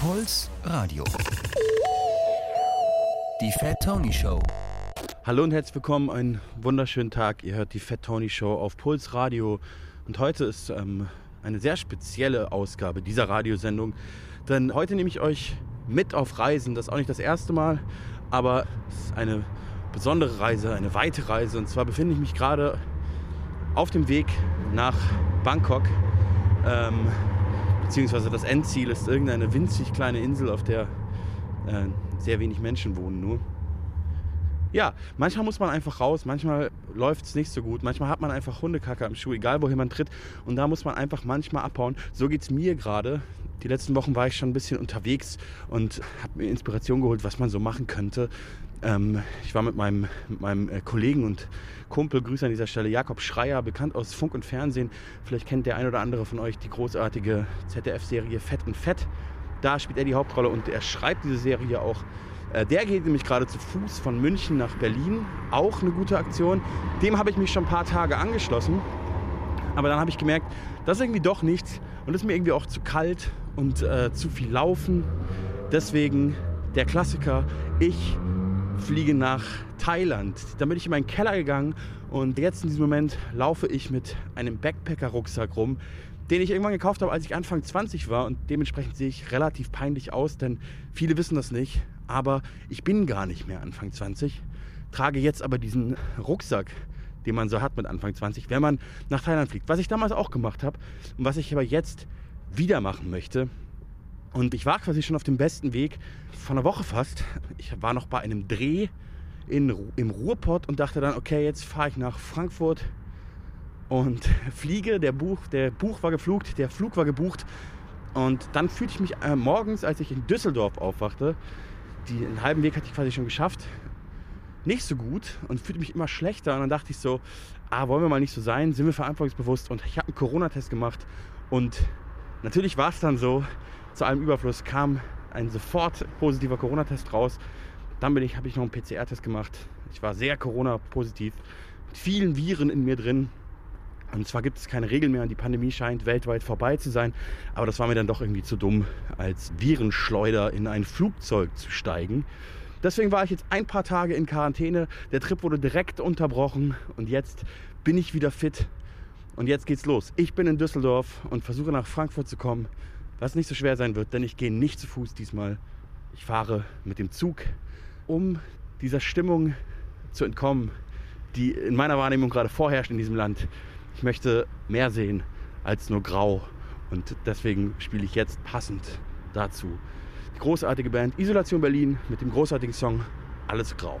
Puls Radio. Die Fat Tony Show. Hallo und herzlich willkommen, einen wunderschönen Tag. Ihr hört die Fat Tony Show auf Puls Radio. Und heute ist ähm, eine sehr spezielle Ausgabe dieser Radiosendung. Denn heute nehme ich euch mit auf Reisen. Das ist auch nicht das erste Mal, aber es ist eine besondere Reise, eine weite Reise. Und zwar befinde ich mich gerade auf dem Weg nach Bangkok. Ähm, beziehungsweise das Endziel ist irgendeine winzig kleine Insel, auf der äh, sehr wenig Menschen wohnen nur. Ja, manchmal muss man einfach raus, manchmal läuft es nicht so gut, manchmal hat man einfach Hundekacke am Schuh, egal wohin man tritt. Und da muss man einfach manchmal abhauen. So geht es mir gerade. Die letzten Wochen war ich schon ein bisschen unterwegs und habe mir Inspiration geholt, was man so machen könnte. Ähm, ich war mit meinem, mit meinem äh, Kollegen und Kumpel, Grüße an dieser Stelle, Jakob Schreier, bekannt aus Funk und Fernsehen. Vielleicht kennt der ein oder andere von euch die großartige ZDF-Serie Fett und Fett. Da spielt er die Hauptrolle und er schreibt diese Serie auch. Äh, der geht nämlich gerade zu Fuß von München nach Berlin. Auch eine gute Aktion. Dem habe ich mich schon ein paar Tage angeschlossen. Aber dann habe ich gemerkt, das ist irgendwie doch nichts und ist mir irgendwie auch zu kalt und äh, zu viel Laufen. Deswegen der Klassiker, ich fliege nach Thailand. Dann bin ich in meinen Keller gegangen und jetzt in diesem Moment laufe ich mit einem Backpacker-Rucksack rum, den ich irgendwann gekauft habe, als ich Anfang 20 war und dementsprechend sehe ich relativ peinlich aus, denn viele wissen das nicht, aber ich bin gar nicht mehr Anfang 20, trage jetzt aber diesen Rucksack, den man so hat mit Anfang 20, wenn man nach Thailand fliegt. Was ich damals auch gemacht habe und was ich aber jetzt wieder machen möchte, und ich war quasi schon auf dem besten Weg von einer Woche fast. Ich war noch bei einem Dreh in, im Ruhrpott und dachte dann, okay, jetzt fahre ich nach Frankfurt und fliege. Der Buch, der Buch war geflugt, der Flug war gebucht. Und dann fühlte ich mich äh, morgens, als ich in Düsseldorf aufwachte, die, den halben Weg hatte ich quasi schon geschafft, nicht so gut und fühlte mich immer schlechter. Und dann dachte ich so, ah, wollen wir mal nicht so sein, sind wir verantwortungsbewusst. Und ich habe einen Corona-Test gemacht und natürlich war es dann so, zu allem Überfluss kam ein sofort positiver Corona-Test raus. Dann ich, habe ich noch einen PCR-Test gemacht. Ich war sehr Corona-positiv, mit vielen Viren in mir drin. Und zwar gibt es keine Regeln mehr und die Pandemie scheint weltweit vorbei zu sein. Aber das war mir dann doch irgendwie zu dumm, als Virenschleuder in ein Flugzeug zu steigen. Deswegen war ich jetzt ein paar Tage in Quarantäne. Der Trip wurde direkt unterbrochen und jetzt bin ich wieder fit. Und jetzt geht's los. Ich bin in Düsseldorf und versuche nach Frankfurt zu kommen was nicht so schwer sein wird, denn ich gehe nicht zu Fuß diesmal. Ich fahre mit dem Zug, um dieser Stimmung zu entkommen, die in meiner Wahrnehmung gerade vorherrscht in diesem Land. Ich möchte mehr sehen als nur grau und deswegen spiele ich jetzt passend dazu die großartige Band Isolation Berlin mit dem großartigen Song Alles grau.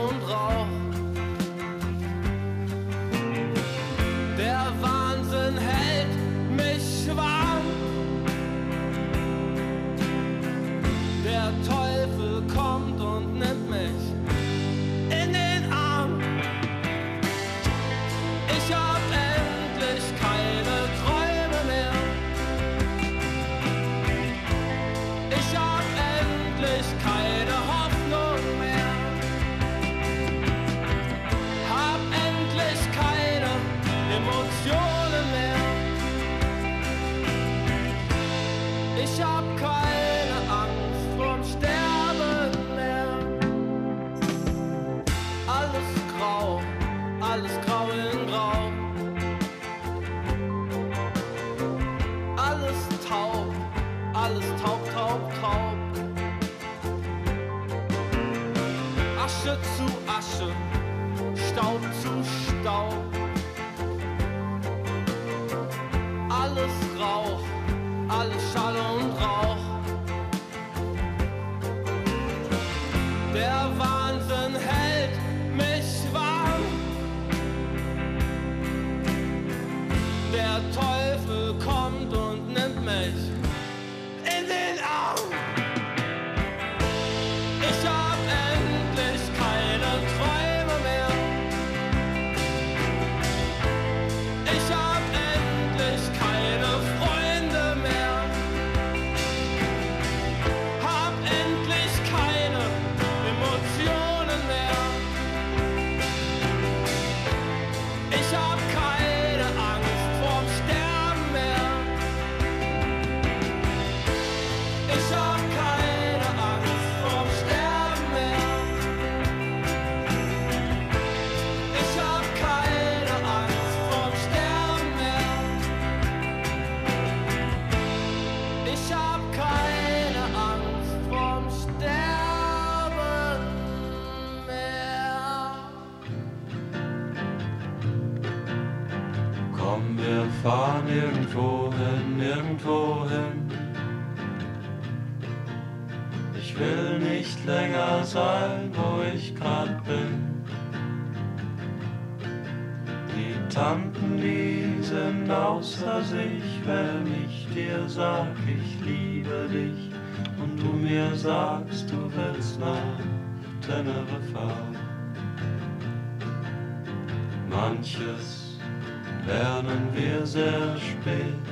sehr spät.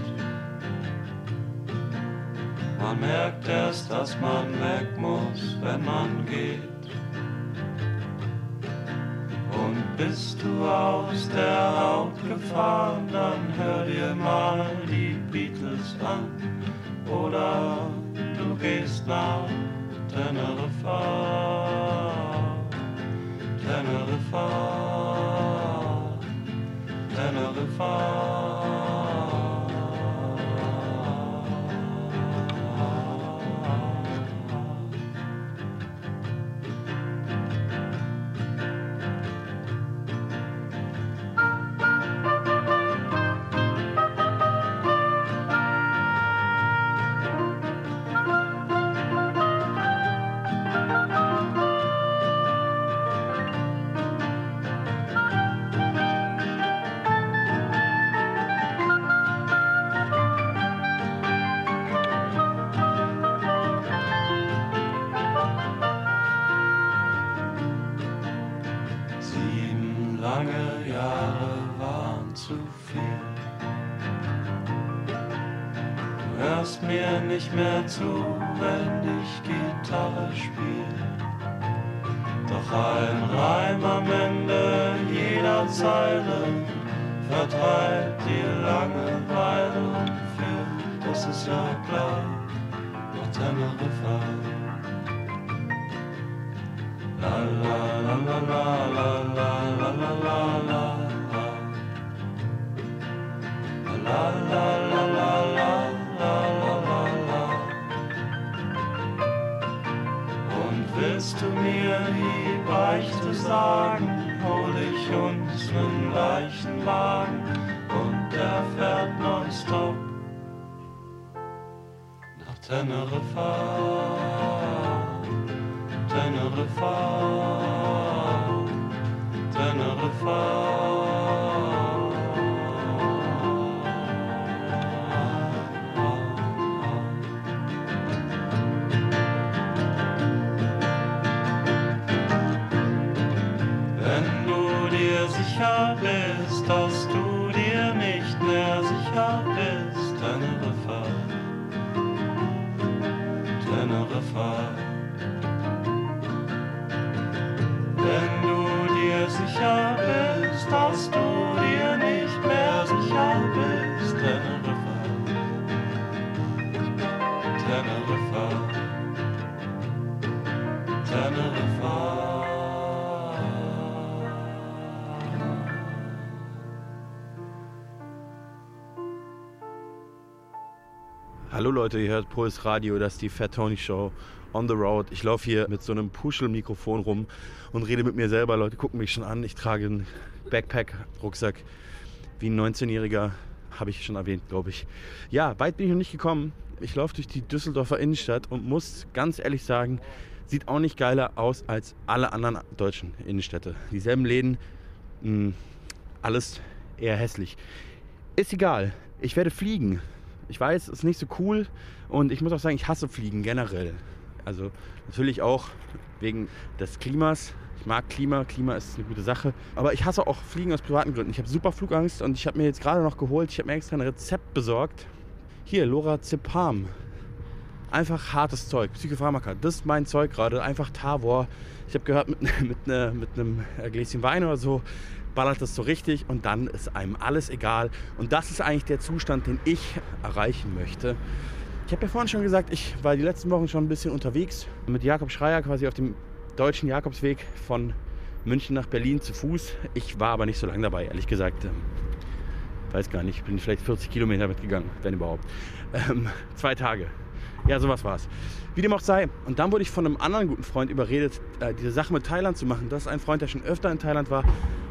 Man merkt erst, dass man weg muss, wenn man geht. Und bist du aus der Haut gefahren, dann hör dir mal die Beatles an. Oder du gehst nach Teneriffa, Teneriffa, Teneriffa. zu, wenn ich Gitarre spiele. Doch ein Reim am Ende jeder Zeile vertreibt die Langeweile und führt, dass es ja gleich another fire. Leute, ihr hört Puls Radio, das ist die Fat Tony Show on the road. Ich laufe hier mit so einem Puschelmikrofon rum und rede mit mir selber. Leute gucken mich schon an. Ich trage einen Backpack, Rucksack. Wie ein 19-Jähriger habe ich schon erwähnt, glaube ich. Ja, weit bin ich noch nicht gekommen. Ich laufe durch die Düsseldorfer Innenstadt und muss ganz ehrlich sagen, sieht auch nicht geiler aus als alle anderen deutschen Innenstädte. Dieselben Läden, mh, alles eher hässlich. Ist egal. Ich werde fliegen. Ich weiß, es ist nicht so cool und ich muss auch sagen, ich hasse Fliegen generell. Also natürlich auch wegen des Klimas. Ich mag Klima, Klima ist eine gute Sache. Aber ich hasse auch Fliegen aus privaten Gründen. Ich habe super Flugangst und ich habe mir jetzt gerade noch geholt, ich habe mir extra ein Rezept besorgt. Hier, Lorazepam. Einfach hartes Zeug, Psychopharmaka. Das ist mein Zeug gerade, einfach Tavor. Ich habe gehört, mit, mit, ne, mit einem Gläschen Wein oder so ballert das so richtig und dann ist einem alles egal. Und das ist eigentlich der Zustand, den ich erreichen möchte. Ich habe ja vorhin schon gesagt, ich war die letzten Wochen schon ein bisschen unterwegs mit Jakob Schreier quasi auf dem deutschen Jakobsweg von München nach Berlin zu Fuß. Ich war aber nicht so lange dabei, ehrlich gesagt. Ähm, weiß gar nicht, bin vielleicht 40 Kilometer mitgegangen, wenn überhaupt. Ähm, zwei Tage. Ja, sowas war es. Wie dem auch sei. Und dann wurde ich von einem anderen guten Freund überredet, äh, diese Sache mit Thailand zu machen. Das ist ein Freund, der schon öfter in Thailand war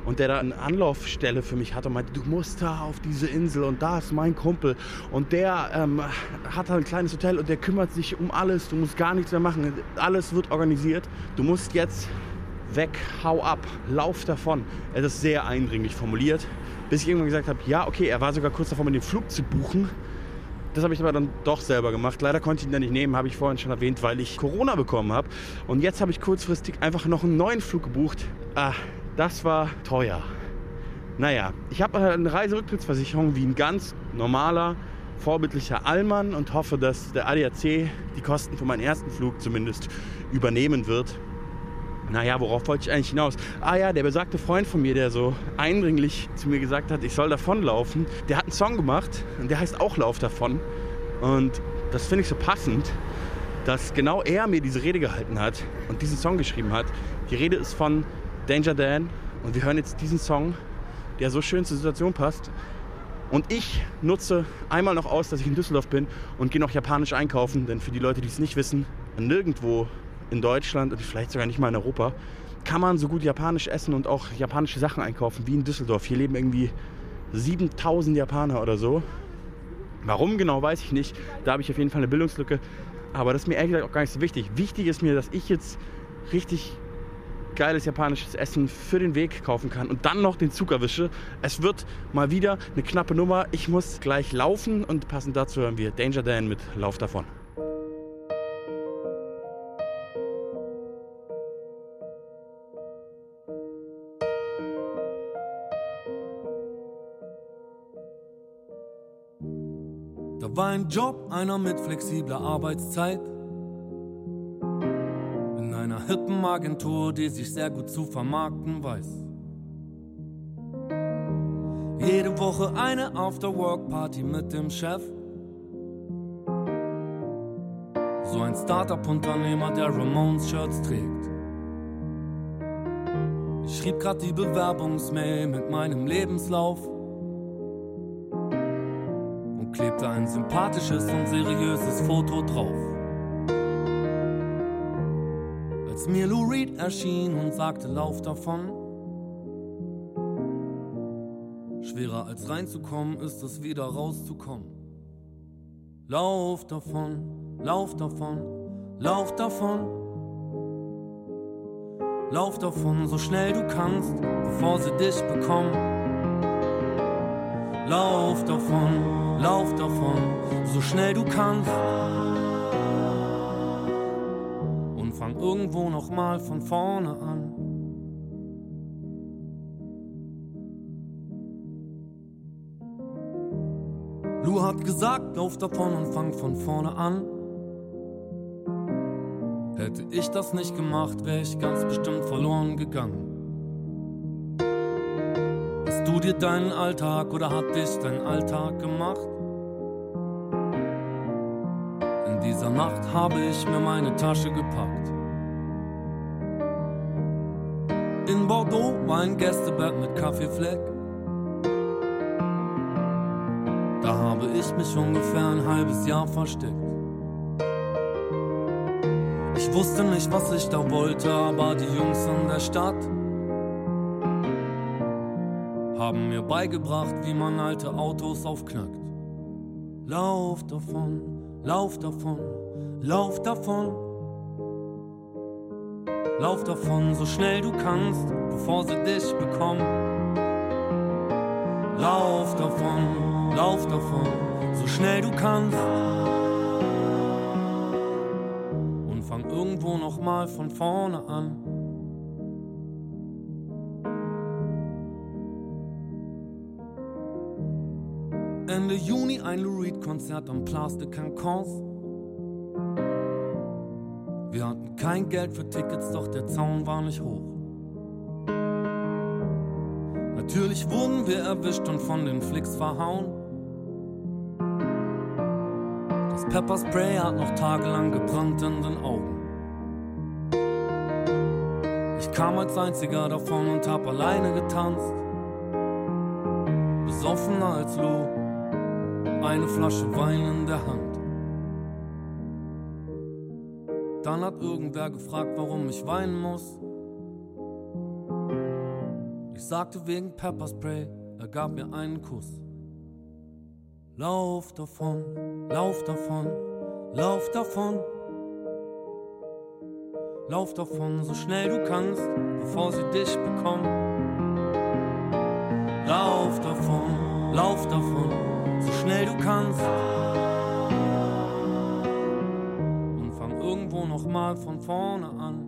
und der da eine Anlaufstelle für mich hatte und meinte, du musst da auf diese Insel und da ist mein Kumpel. Und der ähm, hat ein kleines Hotel und der kümmert sich um alles. Du musst gar nichts mehr machen. Alles wird organisiert. Du musst jetzt weg, hau ab, lauf davon. Er ist sehr eindringlich formuliert, bis ich irgendwann gesagt habe, ja, okay, er war sogar kurz davor, mir den Flug zu buchen. Das habe ich aber dann doch selber gemacht. Leider konnte ich ihn dann nicht nehmen, habe ich vorhin schon erwähnt, weil ich Corona bekommen habe. Und jetzt habe ich kurzfristig einfach noch einen neuen Flug gebucht. Ah, das war teuer. Naja, ich habe eine Reiserücktrittsversicherung wie ein ganz normaler, vorbildlicher Allmann und hoffe, dass der ADAC die Kosten für meinen ersten Flug zumindest übernehmen wird. Naja, worauf wollte ich eigentlich hinaus? Ah ja, der besagte Freund von mir, der so eindringlich zu mir gesagt hat, ich soll davonlaufen, der hat einen Song gemacht und der heißt auch Lauf davon. Und das finde ich so passend, dass genau er mir diese Rede gehalten hat und diesen Song geschrieben hat. Die Rede ist von Danger Dan und wir hören jetzt diesen Song, der so schön zur Situation passt. Und ich nutze einmal noch aus, dass ich in Düsseldorf bin und gehe noch japanisch einkaufen, denn für die Leute, die es nicht wissen, nirgendwo in Deutschland und vielleicht sogar nicht mal in Europa, kann man so gut japanisch essen und auch japanische Sachen einkaufen wie in Düsseldorf. Hier leben irgendwie 7000 Japaner oder so. Warum genau, weiß ich nicht. Da habe ich auf jeden Fall eine Bildungslücke. Aber das ist mir ehrlich gesagt auch gar nicht so wichtig. Wichtig ist mir, dass ich jetzt richtig geiles japanisches Essen für den Weg kaufen kann und dann noch den Zug erwische. Es wird mal wieder eine knappe Nummer. Ich muss gleich laufen und passend dazu hören wir Danger Dan mit Lauf davon. War ein Job, einer mit flexibler Arbeitszeit. In einer hippen Agentur, die sich sehr gut zu vermarkten weiß. Jede Woche eine After-Work-Party mit dem Chef. So ein Startup-Unternehmer, der Ramones-Shirts trägt. Ich schrieb grad die Bewerbungsmail mit meinem Lebenslauf klebte ein sympathisches und seriöses Foto drauf. Als mir Lou Reed erschien und sagte, lauf davon. Schwerer als reinzukommen ist es wieder rauszukommen. Lauf davon, lauf davon, lauf davon. Lauf davon, so schnell du kannst, bevor sie dich bekommen. Lauf davon, lauf davon, so schnell du kannst. Und fang irgendwo nochmal von vorne an. Lu hat gesagt, lauf davon und fang von vorne an. Hätte ich das nicht gemacht, wäre ich ganz bestimmt verloren gegangen. Hast du dir deinen Alltag oder hat dich dein Alltag gemacht? In dieser Nacht habe ich mir meine Tasche gepackt. In Bordeaux war ein Gästebett mit Kaffeefleck. Da habe ich mich ungefähr ein halbes Jahr versteckt. Ich wusste nicht, was ich da wollte, aber die Jungs in der Stadt haben mir beigebracht, wie man alte Autos aufknackt. Lauf davon, lauf davon, lauf davon. Lauf davon, so schnell du kannst, bevor sie dich bekommen. Lauf davon, lauf davon, so schnell du kannst. Und fang irgendwo nochmal von vorne an. Ende Juni ein Lou Reed Konzert am Place de Cancans. Wir hatten kein Geld für Tickets, doch der Zaun war nicht hoch. Natürlich wurden wir erwischt und von den Flicks verhauen. Das Pepperspray hat noch tagelang gebrannt in den Augen. Ich kam als einziger davon und hab alleine getanzt. Besoffener als Lou, eine Flasche Wein in der Hand. Dann hat irgendwer gefragt, warum ich weinen muss. Ich sagte wegen Pepperspray, er gab mir einen Kuss. Lauf davon, lauf davon, lauf davon. Lauf davon, so schnell du kannst, bevor sie dich bekommen. Lauf davon, lauf davon, so schnell du kannst. Und fang irgendwo nochmal von vorne an.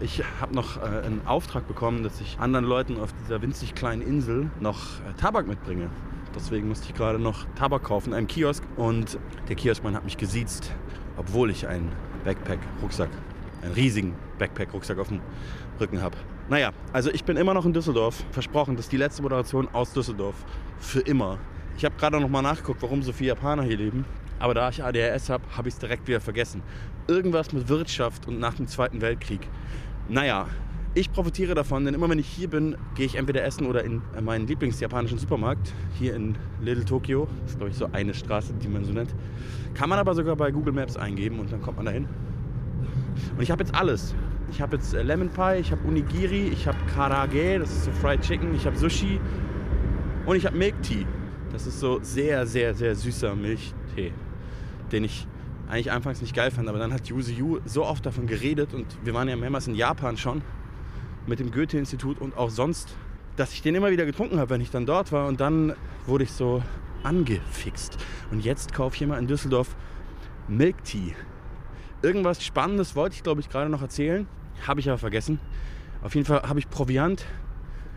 Ich habe noch äh, einen Auftrag bekommen, dass ich anderen Leuten auf dieser winzig kleinen Insel noch äh, Tabak mitbringe. Deswegen musste ich gerade noch Tabak kaufen in einem Kiosk und der Kioskmann hat mich gesiezt, obwohl ich einen Backpack-Rucksack, einen riesigen Backpack-Rucksack auf dem Rücken habe. Naja, also ich bin immer noch in Düsseldorf. Versprochen, das ist die letzte Moderation aus Düsseldorf. Für immer. Ich habe gerade noch mal nachgeguckt, warum so viele Japaner hier leben. Aber da ich ADHS habe, habe ich es direkt wieder vergessen. Irgendwas mit Wirtschaft und nach dem Zweiten Weltkrieg. Naja, ich profitiere davon, denn immer wenn ich hier bin, gehe ich entweder essen oder in meinen Lieblingsjapanischen Supermarkt. Hier in Little Tokyo. Das ist, glaube ich, so eine Straße, die man so nennt. Kann man aber sogar bei Google Maps eingeben und dann kommt man dahin. Und ich habe jetzt alles. Ich habe jetzt äh, Lemon Pie, ich habe Unigiri, ich habe Karage, das ist so Fried Chicken, ich habe Sushi und ich habe Milk Tea. Das ist so sehr, sehr, sehr süßer Milchtee, den ich eigentlich anfangs nicht geil fand. Aber dann hat Yuzu Yu so oft davon geredet und wir waren ja mehrmals in Japan schon mit dem Goethe-Institut und auch sonst, dass ich den immer wieder getrunken habe, wenn ich dann dort war. Und dann wurde ich so angefixt. Und jetzt kaufe ich immer in Düsseldorf Milk Tea. Irgendwas Spannendes wollte ich, glaube ich, gerade noch erzählen. Habe ich aber vergessen. Auf jeden Fall habe ich Proviant.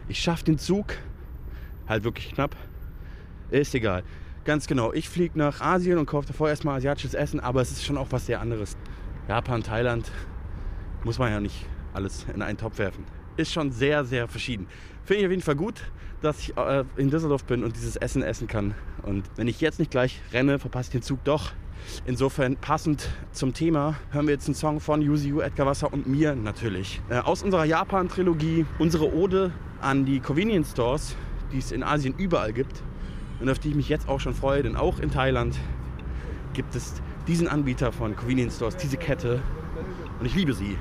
Ich schaffe den Zug. Halt wirklich knapp. Ist egal. Ganz genau. Ich fliege nach Asien und kaufe davor erstmal asiatisches Essen, aber es ist schon auch was sehr anderes. Japan, Thailand, muss man ja nicht alles in einen Topf werfen. Ist schon sehr, sehr verschieden. Finde ich auf jeden Fall gut, dass ich äh, in Düsseldorf bin und dieses Essen essen kann. Und wenn ich jetzt nicht gleich renne, verpasse ich den Zug doch. Insofern passend zum Thema hören wir jetzt einen Song von Yuzi Edgar Wasser und mir natürlich. Äh, aus unserer Japan-Trilogie, unsere Ode an die Convenience Stores, die es in Asien überall gibt und auf die ich mich jetzt auch schon freue, denn auch in Thailand gibt es diesen Anbieter von Convenience Stores, diese Kette und ich liebe sie.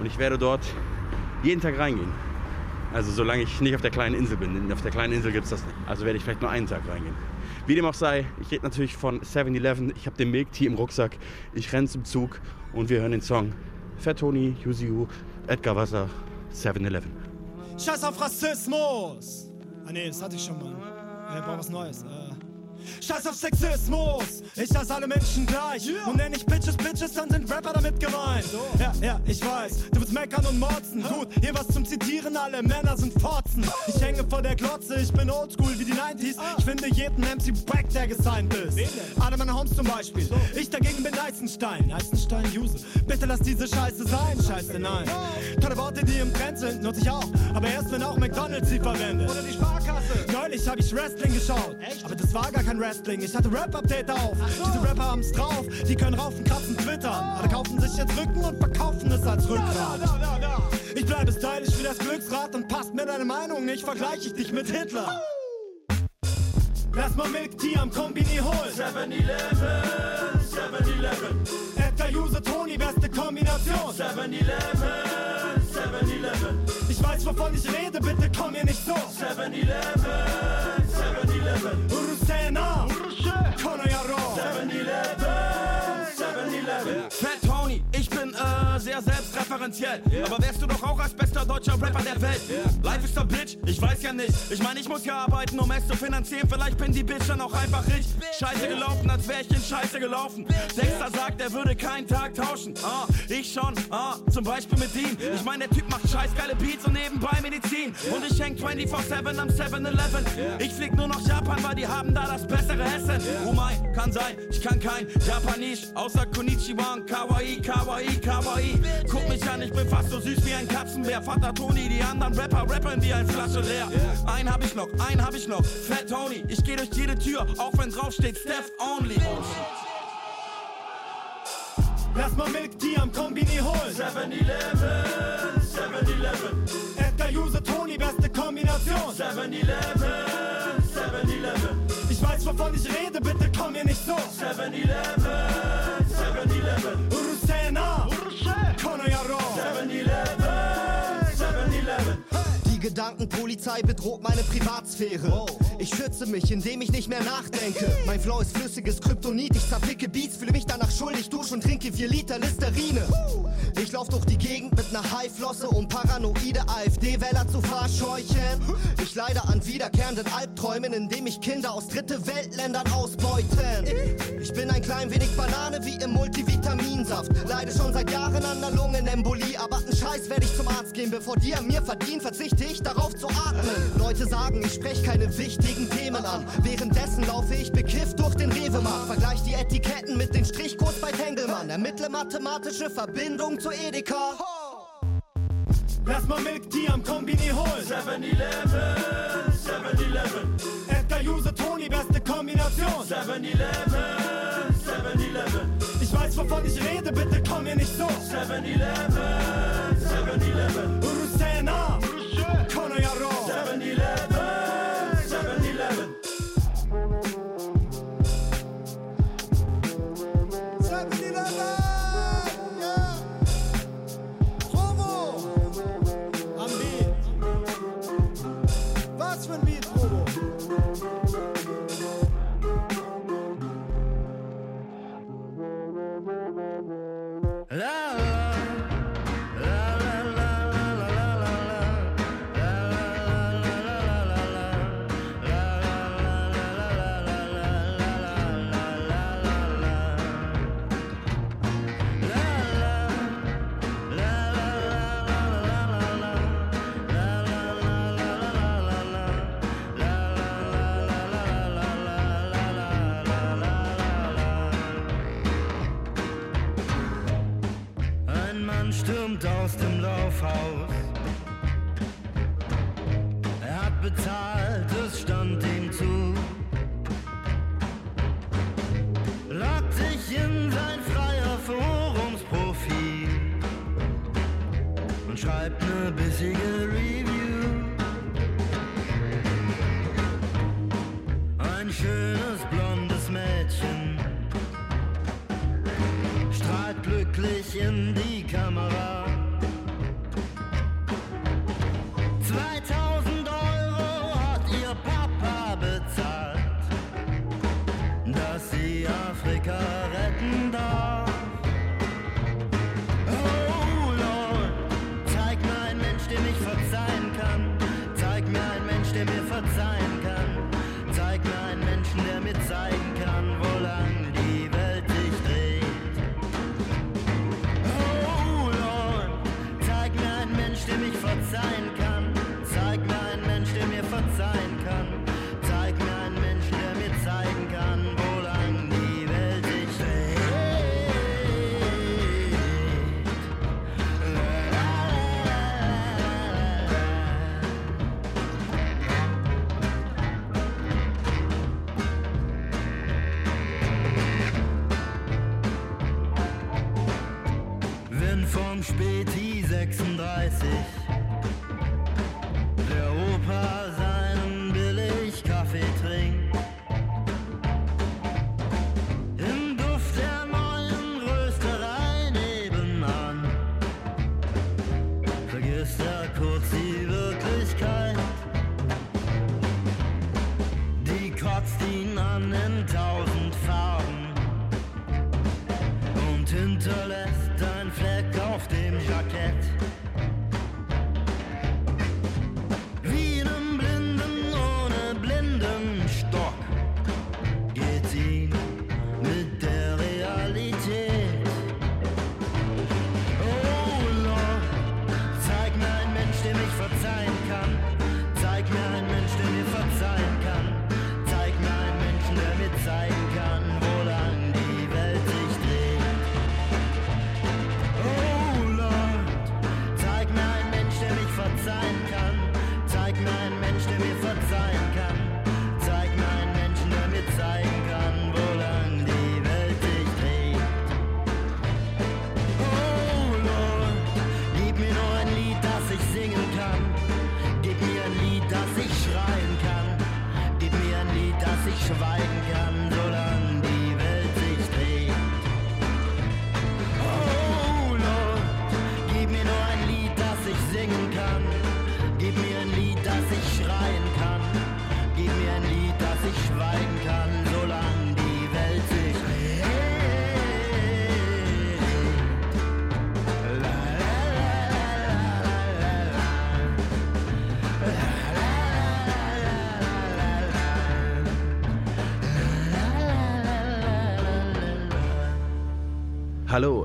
Und ich werde dort jeden Tag reingehen. Also solange ich nicht auf der kleinen Insel bin. Auf der kleinen Insel gibt es das nicht. Also werde ich vielleicht nur einen Tag reingehen. Wie dem auch sei, ich rede natürlich von 7-Eleven. Ich habe den Milk Tea im Rucksack. Ich renne zum Zug und wir hören den Song Fat Tony, Yuziu, Edgar Wasser, 7-Eleven. Scheiß auf Rassismus! Ah nee, das hatte ich schon mal. Äh, brauch was Neues. Scheiß auf Sexismus! Ich hasse alle Menschen gleich. Und nenn ich Bitches Bitches, dann sind Rapper damit gemeint. Ja, ja, ich weiß. Du willst meckern und motzen. Gut, hier was zum Zitieren, alle Männer sind Fotzen. Ich hänge vor der Glotze, ich bin oldschool wie die 90s. Ich finde jeden MC Wack, der gesigned ist. Alle meine Homes zum Beispiel. Ich dagegen bin Eisenstein. Eisenstein, Use. Bitte lass diese Scheiße sein. Scheiße, nein. Tolle Worte, die im Trend sind, nutze ich auch. Aber erst, wenn auch McDonalds sie verwendet. Oder die Sparkasse. Neulich habe ich Wrestling geschaut. Aber das war gar kein Wrestling. Ich hatte Rap-Update auf. Diese Rapper haben's drauf. Die können raufen, kratzen, twittern. Alle kaufen sich jetzt Rücken und verkaufen es als Rückgrat. Ich bleibe stylisch wie das Glücksrad und passt mir deine Meinung nicht, vergleiche ich dich mit Hitler. Lass mal Milk Tea am Kombini holen. 7-Eleven, 7-Eleven. Edgar Use Tony, beste Kombination. 7-Eleven, 7-Eleven. Ich weiß, wovon ich rede, bitte komm mir nicht so. 7-Eleven, 7-Eleven. Urusena, Konoyaro. 7-Eleven, 7-Eleven. Selbstreferenziell. Aber wärst du doch auch als bester deutscher Rapper der Welt? Life is a Bitch, ich weiß ja nicht. Ich meine, ich muss ja arbeiten, um es zu finanzieren. Vielleicht bin die Bitch dann auch einfach rich. Scheiße gelaufen, als wär ich in Scheiße gelaufen. Dexter sagt, er würde keinen Tag tauschen. Ah, ich schon, ah, zum Beispiel mit ihm. Ich meine, der Typ macht scheiß geile Beats und nebenbei Medizin. Und ich häng 24-7 am 7-Eleven. Ich flieg nur nach Japan, weil die haben da das bessere Essen. Mein, kann sein, ich kann kein Japanisch, außer Konnichiwa und Kawaii, Kawaii, Kawaii. Guck mich an, ich bin fast so süß wie ein Katzenbär. Vater Toni, die anderen Rapper rappen wie ein Flasche leer. Einen hab ich noch, einen hab ich noch. Fat Tony, ich geh durch jede Tür, auch wenn drauf steht Steph Only. Lass mal Milk Tea am Kombini holen. 7-Eleven, 7-Eleven, Edgar Use Tony, beste Kombination. 7-Eleven, 7-Eleven, Ich weiß, wovon ich rede, bitte komm mir nicht so. 7-Eleven, 7-Eleven, Urusena, Konoyaro. 7-Eleven, Gedanken, Polizei bedroht meine Privatsphäre. Ich schütze mich, indem ich nicht mehr nachdenke. Mein Flow ist flüssiges Kryptonit, ich zerficke Beats, fühle mich danach schuldig, dusche und trinke 4 Liter Listerine. Ich lauf durch die Gegend mit ner Haiflosse, um paranoide AfD-Wähler zu verscheuchen. Ich leide an wiederkehrenden Albträumen, indem ich Kinder aus dritte Weltländern ausbeuten. Ich bin ein klein wenig Banane wie im Multivitaminsaft. Leide schon seit Jahren an der Lungenembolie, aber n Scheiß werde ich zum Arzt gehen. Bevor die an mir verdienen, verzichte ich darauf zu atmen. Leute sagen, ich spreche keine wichtigen Themen an. Währenddessen laufe ich bekifft durch den Rewe-Markt. Vergleich die Etiketten mit den Strichcodes bei Tengelmann. Ermittle mathematische Verbindung zu Edeka. Lass mal Milk Tea am Kombini holen. 7-Eleven, 7-Eleven, Edgar Use Toni, beste Kombination. 7-Eleven, 7-Eleven, Ich weiß, wovon ich rede, bitte komm mir nicht so. 7-Eleven, 7-Eleven,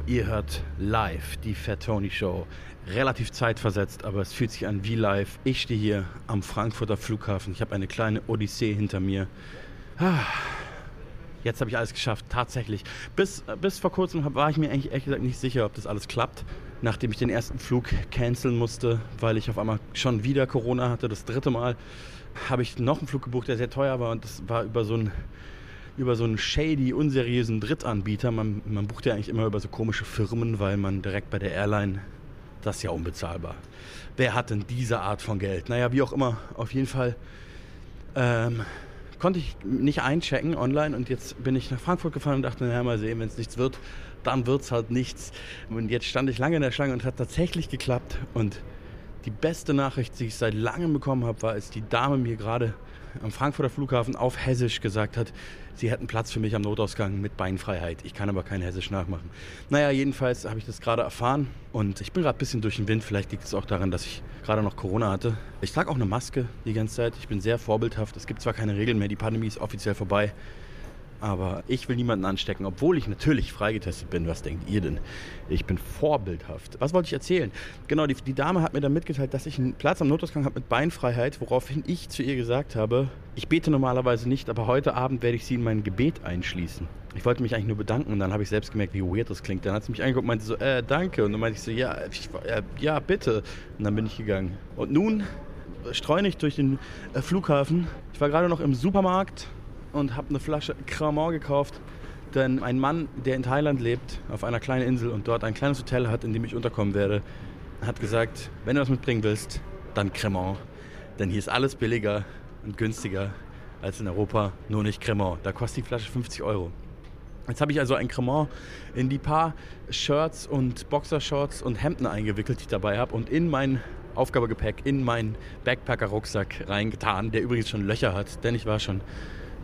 ihr hört live die Fat Tony Show. Relativ zeitversetzt, aber es fühlt sich an wie live. Ich stehe hier am Frankfurter Flughafen. Ich habe eine kleine Odyssee hinter mir. Ah, Jetzt habe ich alles geschafft, tatsächlich. Bis, bis vor kurzem war ich mir ehrlich gesagt nicht sicher, ob das alles klappt. Nachdem ich den ersten Flug canceln musste, weil ich auf einmal schon wieder Corona hatte, das dritte Mal, habe ich noch einen Flug gebucht, der sehr teuer war und das war über so einen, über so einen shady, unseriösen Drittanbieter. Man, man bucht ja eigentlich immer über so komische Firmen, weil man direkt bei der Airline, das ist ja unbezahlbar. Wer hat denn diese Art von Geld? Naja, wie auch immer, auf jeden Fall ähm, konnte ich nicht einchecken online und jetzt bin ich nach Frankfurt gefahren und dachte, naja, mal sehen, wenn es nichts wird, dann wird es halt nichts. Und jetzt stand ich lange in der Schlange und hat tatsächlich geklappt. Und die beste Nachricht, die ich seit langem bekommen habe, war, als die Dame mir gerade am Frankfurter Flughafen auf Hessisch gesagt hat, sie hätten Platz für mich am Notausgang mit Beinfreiheit. Ich kann aber kein Hessisch nachmachen. Naja, jedenfalls habe ich das gerade erfahren und ich bin gerade ein bisschen durch den Wind. Vielleicht liegt es auch daran, dass ich gerade noch Corona hatte. Ich trage auch eine Maske die ganze Zeit. Ich bin sehr vorbildhaft. Es gibt zwar keine Regeln mehr, die Pandemie ist offiziell vorbei. Aber ich will niemanden anstecken, obwohl ich natürlich freigetestet bin. Was denkt ihr denn? Ich bin vorbildhaft. Was wollte ich erzählen? Genau, die, die Dame hat mir dann mitgeteilt, dass ich einen Platz am Notausgang habe mit Beinfreiheit, woraufhin ich zu ihr gesagt habe, ich bete normalerweise nicht, aber heute Abend werde ich sie in mein Gebet einschließen. Ich wollte mich eigentlich nur bedanken und dann habe ich selbst gemerkt, wie weird das klingt. Dann hat sie mich angeguckt und meinte so, äh, danke. Und dann meinte ich so, ja, ich, äh, ja, bitte. Und dann bin ich gegangen. Und nun streune ich durch den äh, Flughafen. Ich war gerade noch im Supermarkt und habe eine Flasche Cremant gekauft. Denn ein Mann, der in Thailand lebt, auf einer kleinen Insel und dort ein kleines Hotel hat, in dem ich unterkommen werde, hat gesagt, wenn du was mitbringen willst, dann Cremant. Denn hier ist alles billiger und günstiger als in Europa, nur nicht Cremant. Da kostet die Flasche 50 Euro. Jetzt habe ich also ein Cremant in die paar Shirts und Boxershorts und Hemden eingewickelt, die ich dabei habe und in mein Aufgabegepäck, in meinen Backpacker-Rucksack reingetan, der übrigens schon Löcher hat, denn ich war schon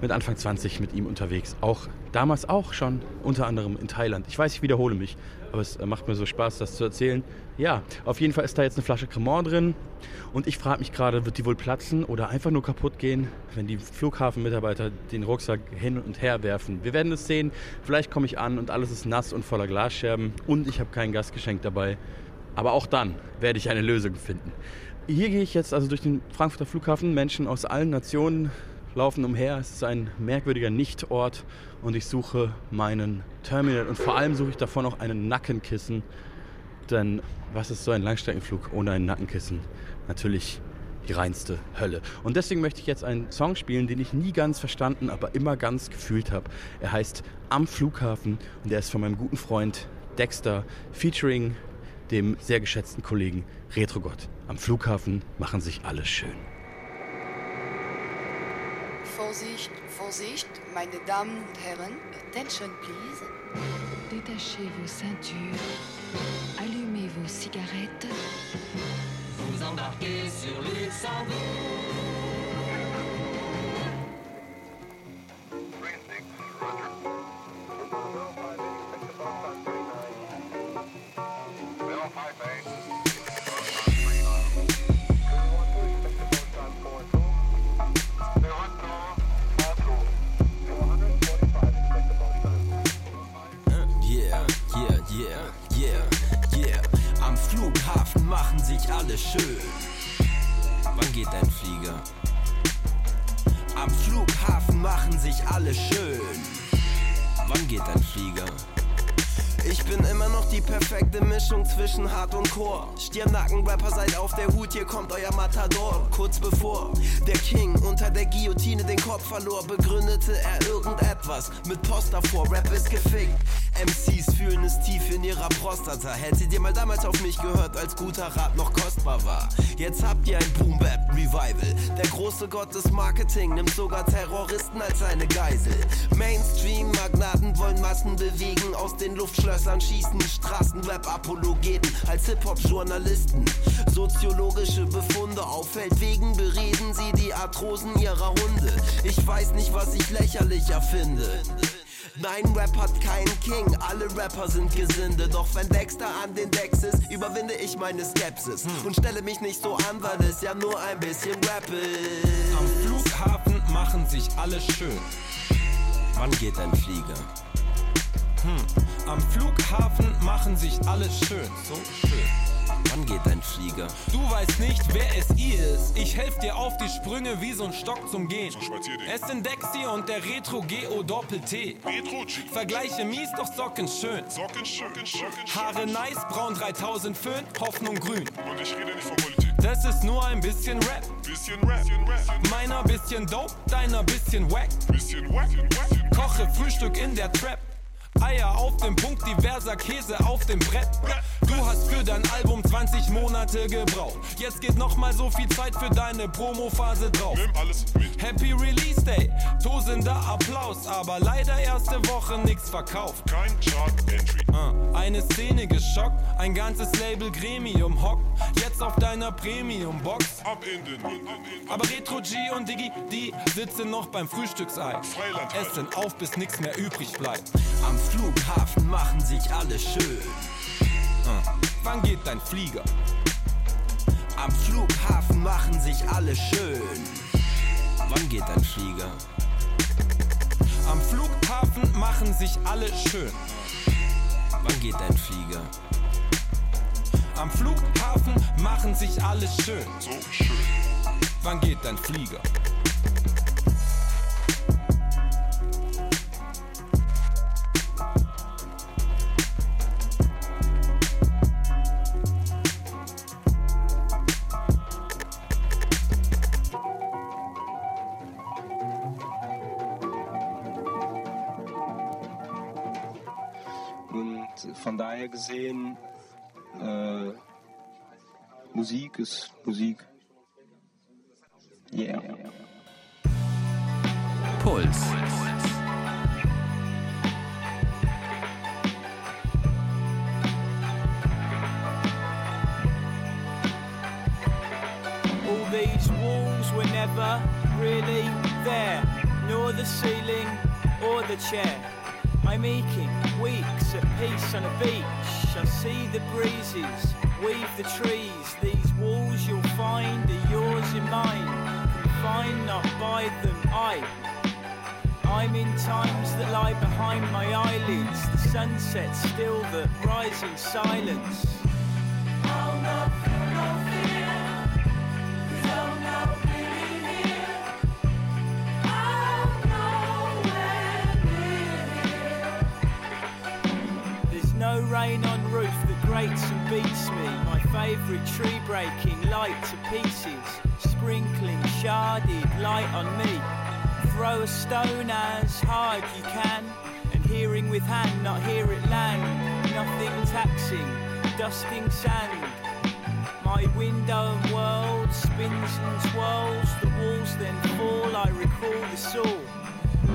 mit Anfang 20 mit ihm unterwegs. Auch damals auch schon, unter anderem in Thailand. Ich weiß, ich wiederhole mich, aber es äh, macht mir so Spaß, das zu erzählen. Ja, auf jeden Fall ist da jetzt eine Flasche Cremant drin und ich frage mich gerade, wird die wohl platzen oder einfach nur kaputt gehen, wenn die Flughafenmitarbeiter den Rucksack hin und her werfen. Wir werden es sehen. Vielleicht komme ich an und alles ist nass und voller Glasscherben und ich habe kein Gastgeschenk dabei. Aber auch dann werde ich eine Lösung finden. Hier gehe ich jetzt also durch den Frankfurter Flughafen. Menschen aus allen Nationen laufen umher. Es ist ein merkwürdiger Nichtort und ich suche meinen Terminal und vor allem suche ich davon auch einen Nackenkissen. Denn was ist so ein Langstreckenflug ohne ein Nackenkissen? Natürlich die reinste Hölle. Und deswegen möchte ich jetzt einen Song spielen, den ich nie ganz verstanden, aber immer ganz gefühlt habe. Er heißt Am Flughafen und er ist von meinem guten Freund Dexter featuring dem sehr geschätzten Kollegen Retrogott. Am Flughafen machen sich alle schön. Vorsicht, Vorsicht, meine Damen und Herren, attention please. Détachez vos ceintures, allumez vos cigarettes. Vous embarquez sur Luxembourg. Machen sich alle schön. Wann geht dein Flieger? Am Flughafen machen sich alle schön. Wann geht dein Flieger? Ich bin immer noch die perfekte Mischung zwischen Hart und Chor. Stirnacken, Rapper, seid auf der Hut, hier kommt euer Matador. Kurz bevor der King unter der Guillotine den Kopf verlor, begründete er irgendetwas mit Post davor. Rap ist gefickt. MCs fühlen es tief in ihrer Prostata. Hättet ihr mal damals auf mich gehört, als guter Rat noch kostbar war. Jetzt habt ihr ein Boom-Bap-Revival. Der große Gott des Marketing nimmt sogar Terroristen als seine Geisel. Mainstream-Magnaten wollen Massen bewegen, aus den Luftschlössern schießen Straßenrap-Apologeten als Hip-Hop-Journalisten. Soziologische Befunde auf Feldwegen bereden sie die Arthrosen ihrer Hunde. Ich weiß nicht, was ich lächerlicher finde. Nein, Rap hat keinen King, alle Rapper sind Gesinde. Doch wenn Dexter an den Decks ist, überwinde ich meine Skepsis. Und stelle mich nicht so an, weil es ja nur ein bisschen Rap ist. Am Flughafen machen sich alle schön. Wann geht dein Flieger? Hm. Am Flughafen machen sich alle schön, so schön. Wann geht dein Flieger? Du weißt nicht, wer es ihr ist. Ich helf dir auf die Sprünge wie so ein Stock zum Gehen. Es sind Dexy und der Retro GO Doppel T. Vergleiche mies, doch Socken schön. Haare nice, braun 3000 Föhn, Hoffnung grün. Und ich rede nicht von Politik. Das ist nur ein bisschen Rap. Bisschen Rap. Meiner bisschen dope, deiner bisschen wack. Bisschen wack. Koche Frühstück in der Trap. Eier auf dem Punkt, diverser Käse auf dem Brett. Du hast für dein Album 20 Monate gebraucht. Jetzt geht noch mal so viel Zeit für deine Promophase drauf. Nimm alles mit. Happy Release Day, tosender Applaus, aber leider erste Woche nix verkauft. Kein Chart-Entry. Uh, eine Szene geschockt, ein ganzes Label Gremium hockt. Jetzt auf deiner Premium-Box. Ab in den. Aber Retro G und Diggi, die sitzen noch beim Frühstücksei. Freiland. Essen auf, bis nix mehr übrig bleibt. Am Flughafen machen sich alle schön. Uh, wann geht dein Flieger? Am Flughafen machen sich alle schön. Wann geht dein Flieger? Am Flughafen machen sich alle schön. Wann geht dein Flieger? Am Flughafen machen sich alle schön. So schön. Wann geht dein Flieger? Von daher gesehen, äh, Musik ist Musik. Yeah. Puls. All these walls were never really there, nor the ceiling or the chair. I'm aching, weeks at peace on a beach. I see the breezes, weave the trees. These walls you'll find are yours and mine. Confined not by them, I. I'm in times that lie behind my eyelids. The sunset still that rise in silence. Beats me. My favourite tree breaking light to pieces. Sprinkling sharded light on me. Throw a stone as hard you can. And hearing with hand, not hear it land. Nothing taxing, dusting sand. My window and world spins and twirls. The walls then fall, I recall the saw.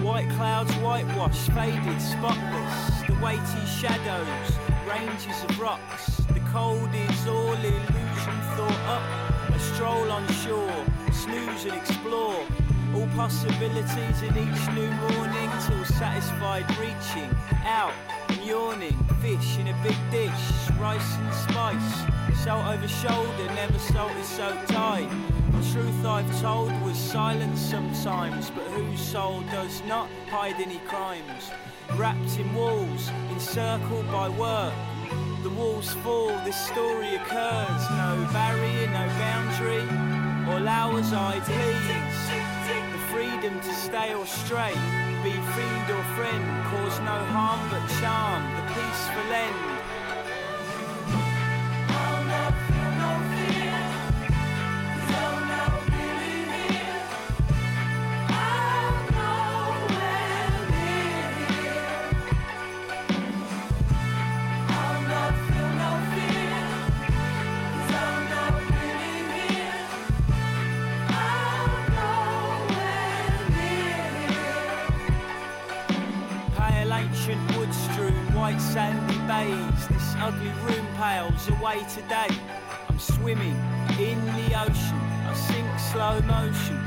White clouds whitewash, faded, spotless. The weighty shadows, ranges of rocks. Cold is all illusion thought up. A stroll on shore, snooze and explore. All possibilities in each new morning till satisfied reaching out and yawning. Fish in a big dish, rice and spice. Salt over shoulder, never salted so tight. The truth I've told was silence sometimes, but whose soul does not hide any crimes? Wrapped in walls, encircled by work. The walls fall, this story occurs. No barrier, no boundary. All hours I please. The freedom to stay or stray, be fiend or friend, cause no harm but charm, the peaceful end. Bays. This ugly room pales away today. I'm swimming in the ocean. I sink slow motion.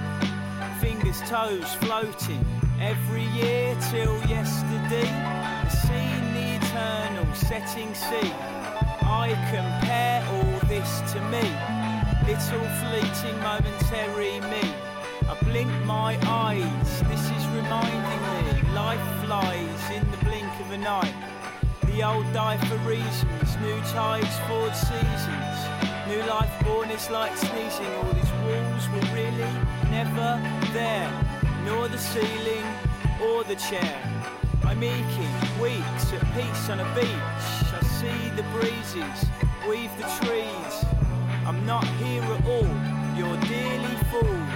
Fingers, toes floating. Every year till yesterday. Seeing the eternal setting sea. I compare all this to me. Little fleeting momentary me. I blink my eyes, this is reminding me life flies in the blink of an eye. The old die for reasons, new tides, forward seasons. New life born is like sneezing. All these walls were really never there, nor the ceiling or the chair. I'm aching, weeks at peace on a beach. I see the breezes, weave the trees. I'm not here at all, you're dearly fooled.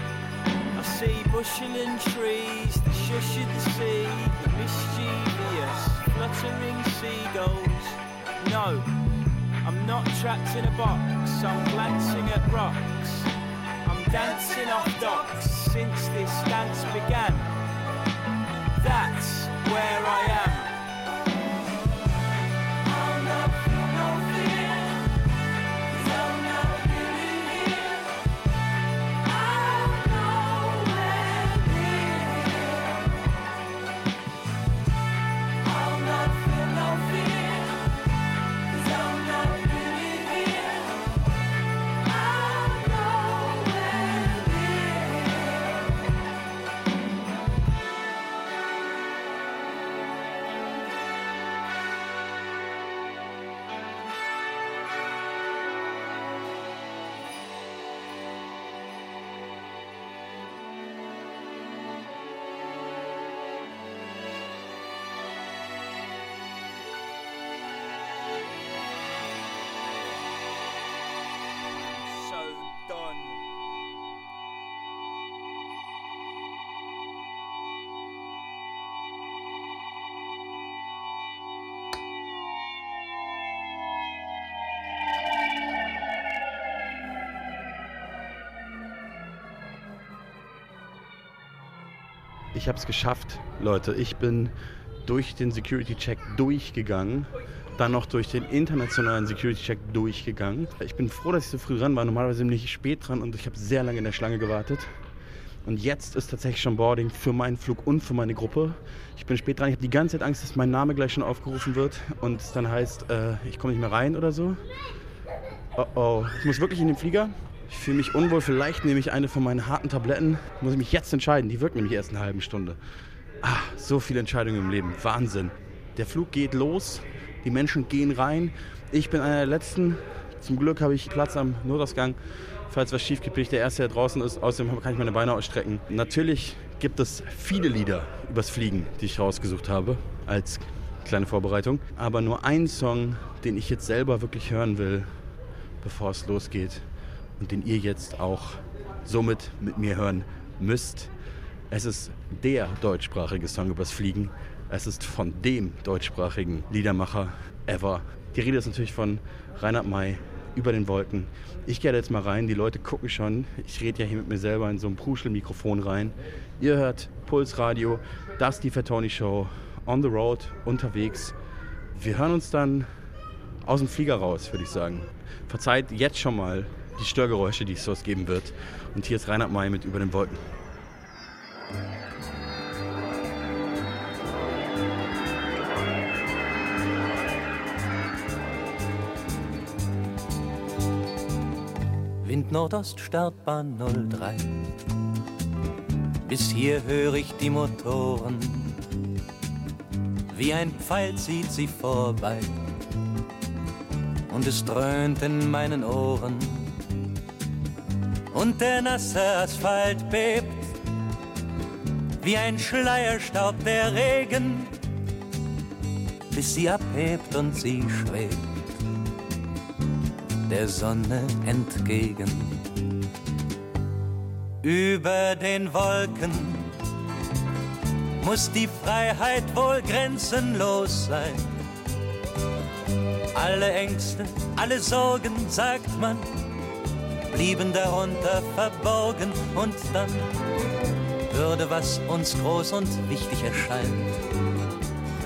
I see bushel and trees, the shush of the sea, the mischievous, fluttering seagulls. No, I'm not trapped in a box, I'm glancing at rocks. I'm dancing off docks since this dance began. That's where I am. Ich habe es geschafft, Leute. Ich bin durch den Security-Check durchgegangen. Dann noch durch den internationalen Security-Check durchgegangen. Ich bin froh, dass ich so früh ran war. Normalerweise bin ich spät dran und ich habe sehr lange in der Schlange gewartet. Und jetzt ist tatsächlich schon Boarding für meinen Flug und für meine Gruppe. Ich bin spät dran. Ich habe die ganze Zeit Angst, dass mein Name gleich schon aufgerufen wird und es dann heißt, äh, ich komme nicht mehr rein oder so. Oh oh, ich muss wirklich in den Flieger. Ich fühle mich unwohl. Vielleicht nehme ich eine von meinen harten Tabletten. Muss ich mich jetzt entscheiden. Die wirkt nämlich erst in einer halben Stunde. Ah, so viele Entscheidungen im Leben. Wahnsinn. Der Flug geht los. Die Menschen gehen rein. Ich bin einer der Letzten. Zum Glück habe ich Platz am Notausgang. Falls was schief geht, bin ich der Erste, der draußen ist. Außerdem kann ich meine Beine ausstrecken. Natürlich gibt es viele Lieder übers Fliegen, die ich rausgesucht habe als kleine Vorbereitung. Aber nur ein Song, den ich jetzt selber wirklich hören will, bevor es losgeht und den ihr jetzt auch somit mit mir hören müsst. Es ist der deutschsprachige Song übers Fliegen. Es ist von dem deutschsprachigen Liedermacher ever. Die Rede ist natürlich von Reinhard May über den Wolken. Ich gehe jetzt mal rein, die Leute gucken schon. Ich rede ja hier mit mir selber in so ein Pruschelmikrofon rein. Ihr hört Pulsradio, das ist die Fatoni Show, on the road, unterwegs. Wir hören uns dann aus dem Flieger raus, würde ich sagen. Verzeiht jetzt schon mal die Störgeräusche, die es so geben wird. Und hier ist Reinhard May mit Über den Wolken. Wind Nordost Startbahn 03. Bis hier höre ich die Motoren. Wie ein Pfeil zieht sie vorbei. Und es dröhnt in meinen Ohren. Und der nasse Asphalt bebt. Wie ein Schleierstaub der Regen. Bis sie abhebt und sie schwebt der Sonne entgegen. Über den Wolken muss die Freiheit wohl grenzenlos sein. Alle Ängste, alle Sorgen, sagt man, blieben darunter verborgen und dann würde, was uns groß und wichtig erscheint,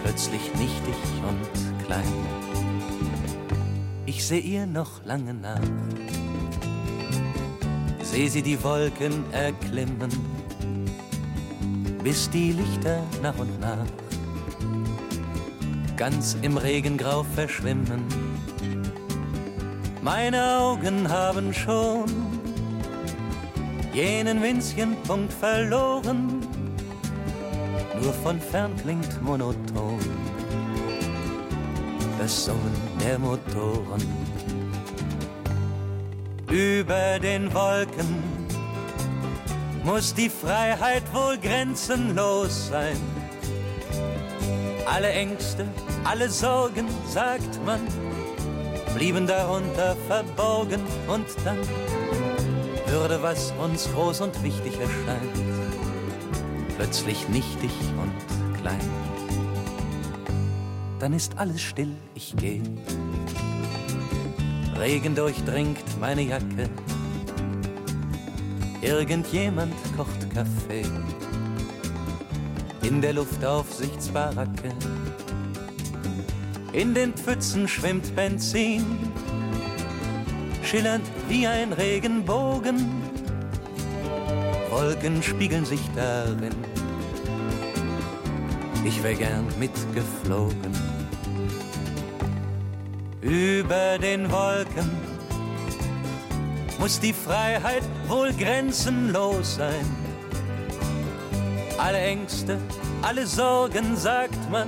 plötzlich nichtig und klein. Ich seh ihr noch lange nach, seh sie die Wolken erklimmen, bis die Lichter nach und nach ganz im Regengrau verschwimmen. Meine Augen haben schon jenen winzigen Punkt verloren, nur von fern klingt monoton das Summen der Motoren. Über den Wolken muss die Freiheit wohl grenzenlos sein. Alle Ängste, alle Sorgen, sagt man, blieben darunter verborgen und dann würde, was uns groß und wichtig erscheint, plötzlich nichtig und klein. Dann ist alles still, ich geh. Regen durchdringt meine Jacke. Irgendjemand kocht Kaffee. In der Luftaufsichtsbaracke. In den Pfützen schwimmt Benzin, schillernd wie ein Regenbogen. Wolken spiegeln sich darin. Ich wär gern mitgeflogen. Über den Wolken muss die Freiheit wohl grenzenlos sein. Alle Ängste, alle Sorgen, sagt man,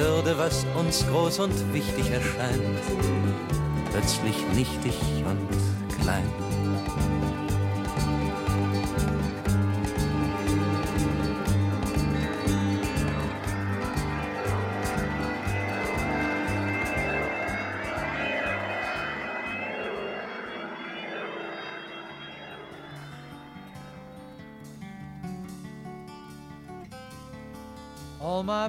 würde, was uns groß und wichtig erscheint, plötzlich nichtig und klein. All my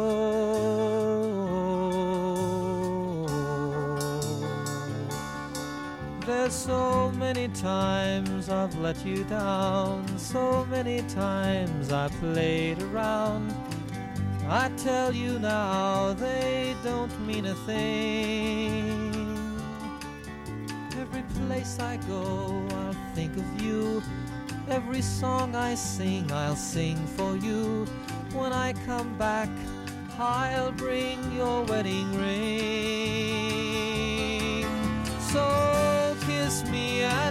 There's so many times I've let you down, so many times I played around. I tell you now, they don't mean a thing. Every place I go, I'll think of you. Every song I sing, I'll sing for you. When I come back, I'll bring your wedding ring. So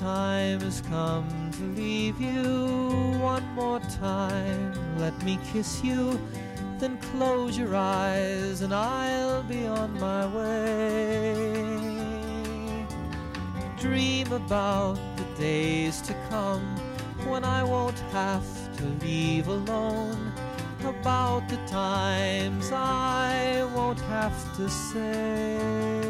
time has come to leave you one more time. Let me kiss you, then close your eyes, and I'll be on my way. Dream about the days to come when I won't have to leave alone. About the times I won't have to say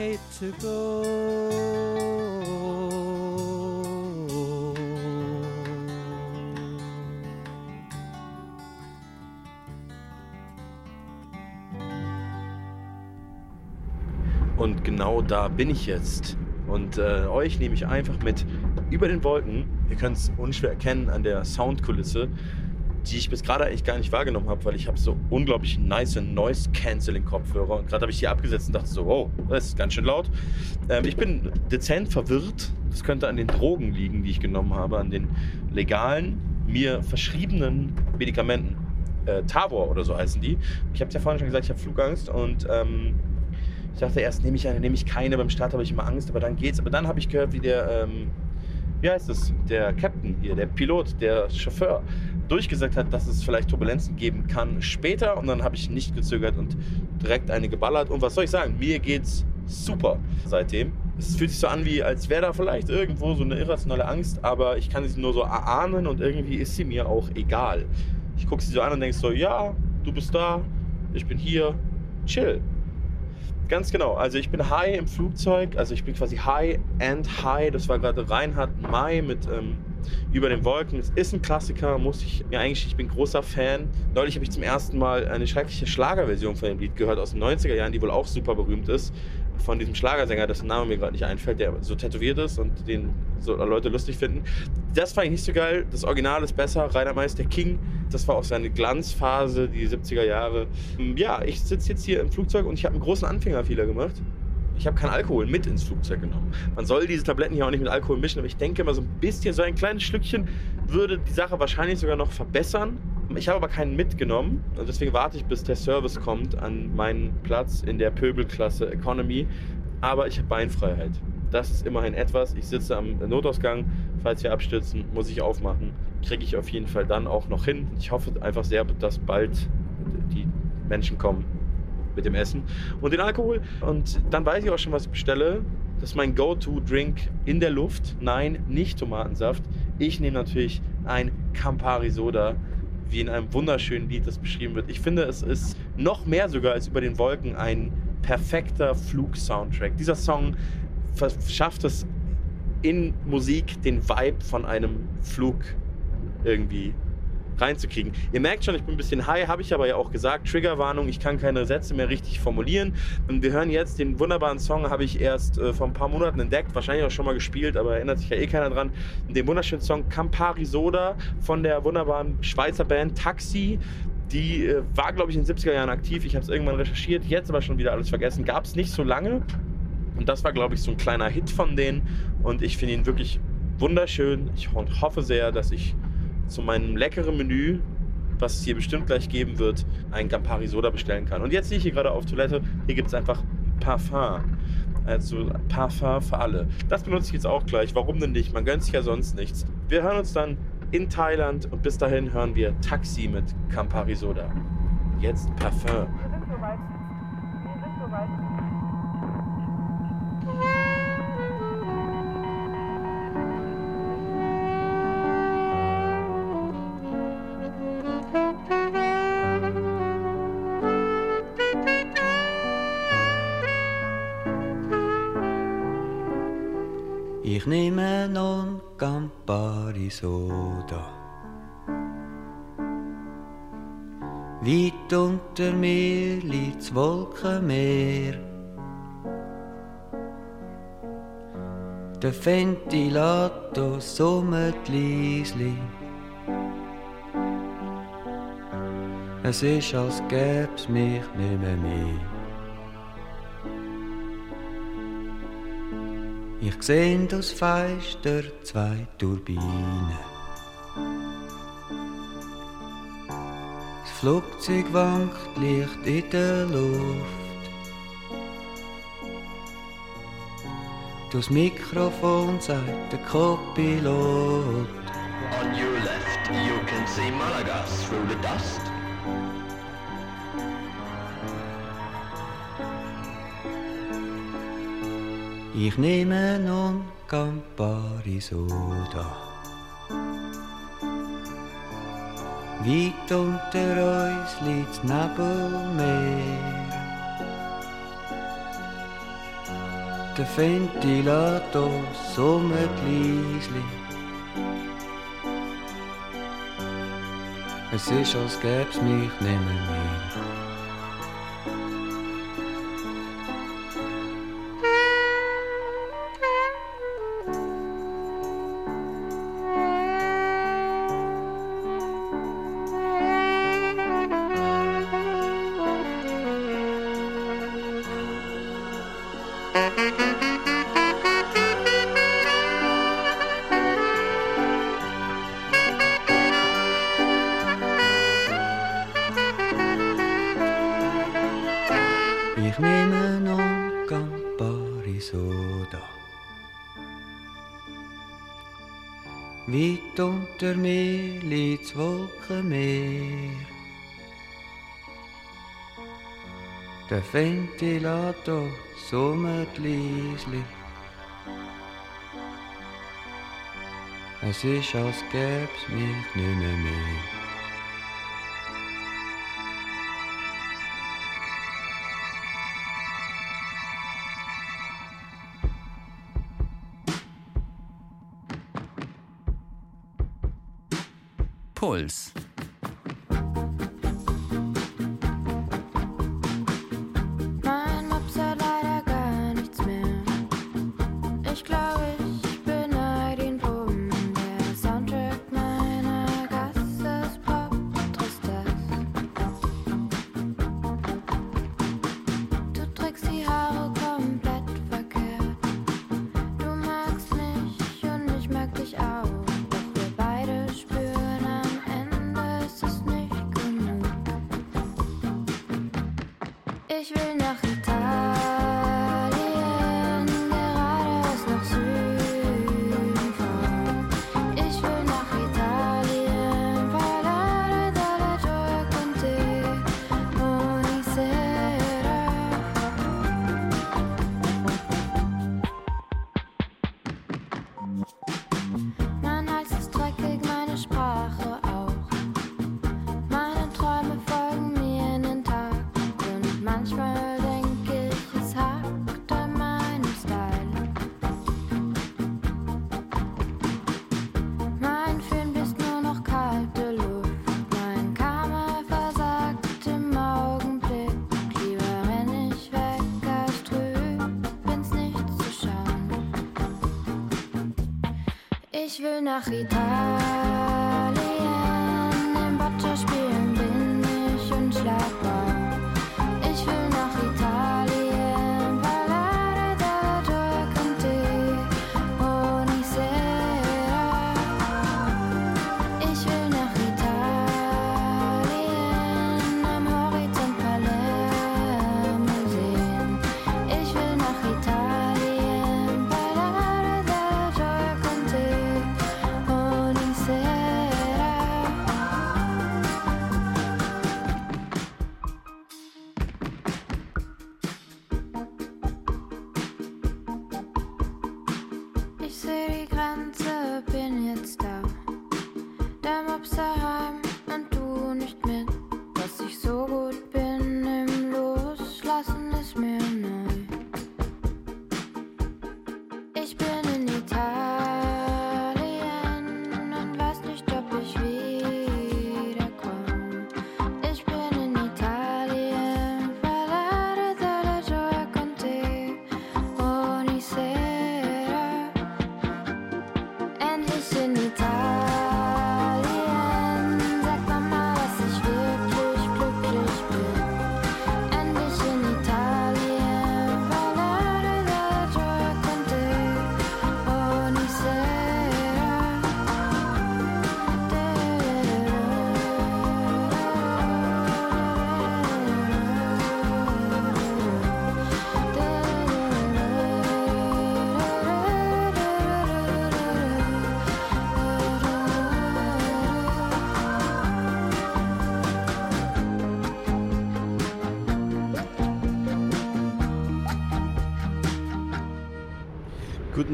Hate to go. Und genau da bin ich jetzt. Und äh, euch nehme ich einfach mit über den Wolken. Ihr könnt es unschwer erkennen an der Soundkulisse, die ich bis gerade eigentlich gar nicht wahrgenommen habe, weil ich habe so unglaublich nice Noise-Canceling-Kopfhörer. Und gerade habe ich die abgesetzt und dachte so, wow, das ist ganz schön laut. Ähm, ich bin dezent verwirrt. Das könnte an den Drogen liegen, die ich genommen habe, an den legalen, mir verschriebenen Medikamenten. Äh, Tavor oder so heißen die. Ich habe es ja vorhin schon gesagt, ich habe Flugangst und ähm, ich dachte erst, nehme ich eine, nehme ich keine. Beim Start habe ich immer Angst, aber dann geht's. Aber dann habe ich gehört, wie der, ähm, wie heißt es, der Captain hier, der Pilot, der Chauffeur, durchgesagt hat, dass es vielleicht Turbulenzen geben kann später. Und dann habe ich nicht gezögert und direkt eine geballert. Und was soll ich sagen? Mir geht's super seitdem. Es fühlt sich so an, wie als wäre da vielleicht irgendwo so eine irrationale Angst, aber ich kann sie nur so erahnen und irgendwie ist sie mir auch egal. Ich gucke sie so an und denke so, ja, du bist da, ich bin hier, chill. Ganz genau. Also ich bin high im Flugzeug. Also ich bin quasi high and high. Das war gerade Reinhard May mit ähm, Über den Wolken. Es ist ein Klassiker, muss ich mir eigentlich, ich bin großer Fan. Neulich habe ich zum ersten Mal eine schreckliche Schlagerversion von dem Lied gehört aus den 90er Jahren, die wohl auch super berühmt ist. Von diesem Schlagersänger, dessen Name mir gerade nicht einfällt, der so tätowiert ist und den so Leute lustig finden. Das fand ich nicht so geil. Das Original ist besser. Rainer May ist der King. Das war auch seine Glanzphase, die 70er Jahre. Ja, ich sitze jetzt hier im Flugzeug und ich habe einen großen Anfängerfehler gemacht. Ich habe keinen Alkohol mit ins Flugzeug genommen. Man soll diese Tabletten hier auch nicht mit Alkohol mischen, aber ich denke mal so ein bisschen, so ein kleines Schlückchen würde die Sache wahrscheinlich sogar noch verbessern. Ich habe aber keinen mitgenommen und deswegen warte ich, bis der Service kommt an meinen Platz in der Pöbelklasse Economy. Aber ich habe Beinfreiheit. Das ist immerhin etwas. Ich sitze am Notausgang. Falls wir abstürzen, muss ich aufmachen. Kriege ich auf jeden Fall dann auch noch hin. Ich hoffe einfach sehr, dass bald die Menschen kommen mit dem Essen und den Alkohol. Und dann weiß ich auch schon, was ich bestelle. Das ist mein Go-To-Drink in der Luft. Nein, nicht Tomatensaft. Ich nehme natürlich ein Campari Soda, wie in einem wunderschönen Lied das beschrieben wird. Ich finde, es ist noch mehr sogar als über den Wolken ein perfekter Flug-Soundtrack. Dieser Song schafft es in Musik den Vibe von einem Flug irgendwie reinzukriegen. Ihr merkt schon, ich bin ein bisschen high, habe ich aber ja auch gesagt. Triggerwarnung, ich kann keine Sätze mehr richtig formulieren. Wir hören jetzt den wunderbaren Song, habe ich erst äh, vor ein paar Monaten entdeckt, wahrscheinlich auch schon mal gespielt, aber erinnert sich ja eh keiner dran. Den wunderschönen Song Campari Soda von der wunderbaren Schweizer Band Taxi. Die äh, war, glaube ich, in den 70er Jahren aktiv. Ich habe es irgendwann recherchiert, jetzt aber schon wieder alles vergessen. Gab es nicht so lange. Und das war, glaube ich, so ein kleiner Hit von denen. Und ich finde ihn wirklich wunderschön. Ich hoffe sehr, dass ich zu meinem leckeren Menü, was es hier bestimmt gleich geben wird, einen Campari Soda bestellen kann. Und jetzt sehe ich hier gerade auf Toilette, hier gibt es einfach Parfum. Also Parfum für alle. Das benutze ich jetzt auch gleich. Warum denn nicht? Man gönnt sich ja sonst nichts. Wir hören uns dann in Thailand und bis dahin hören wir Taxi mit Campari Soda. Jetzt Parfum. Ich Campari Soda. Weit unter mir liegt's Wolkenmeer. Der Ventilator summt leisli. Es ist, als gäb's mich nicht mehr Ich seh das Feister zwei Turbinen. Das Flugzeug wankt leicht in der Luft. Das Mikrofon sagt der Copilot. On your left, you can see Malaga through the dust. Ich nehme non Campari Soda. Weit unter uns liegt Nebelmeer. Der Ventilator summt leisli. Es ist, als gäb's mich nimmer mehr. ventilator summertliesli. Es ist, als gäb's mich nimmer mehr.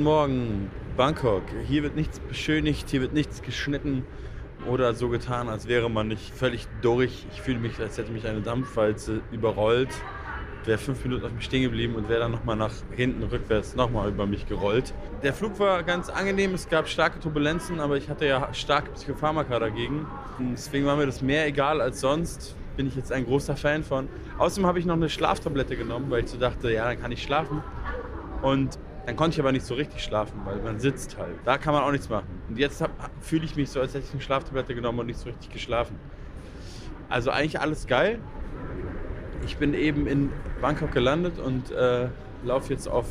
Morgen, Bangkok. Hier wird nichts beschönigt, hier wird nichts geschnitten oder so getan, als wäre man nicht völlig durch. Ich fühle mich, als hätte mich eine Dampfwalze überrollt. Wäre fünf Minuten auf mich stehen geblieben und wäre dann nochmal nach hinten rückwärts nochmal über mich gerollt. Der Flug war ganz angenehm, es gab starke Turbulenzen, aber ich hatte ja starke Psychopharmaka dagegen. Deswegen war mir das mehr egal als sonst. Bin ich jetzt ein großer Fan von. Außerdem habe ich noch eine Schlaftablette genommen, weil ich so dachte, ja, dann kann ich schlafen. Und dann konnte ich aber nicht so richtig schlafen, weil man sitzt halt. Da kann man auch nichts machen. Und jetzt fühle ich mich so, als hätte ich eine Schlaftablette genommen und nicht so richtig geschlafen. Also eigentlich alles geil. Ich bin eben in Bangkok gelandet und äh, laufe jetzt auf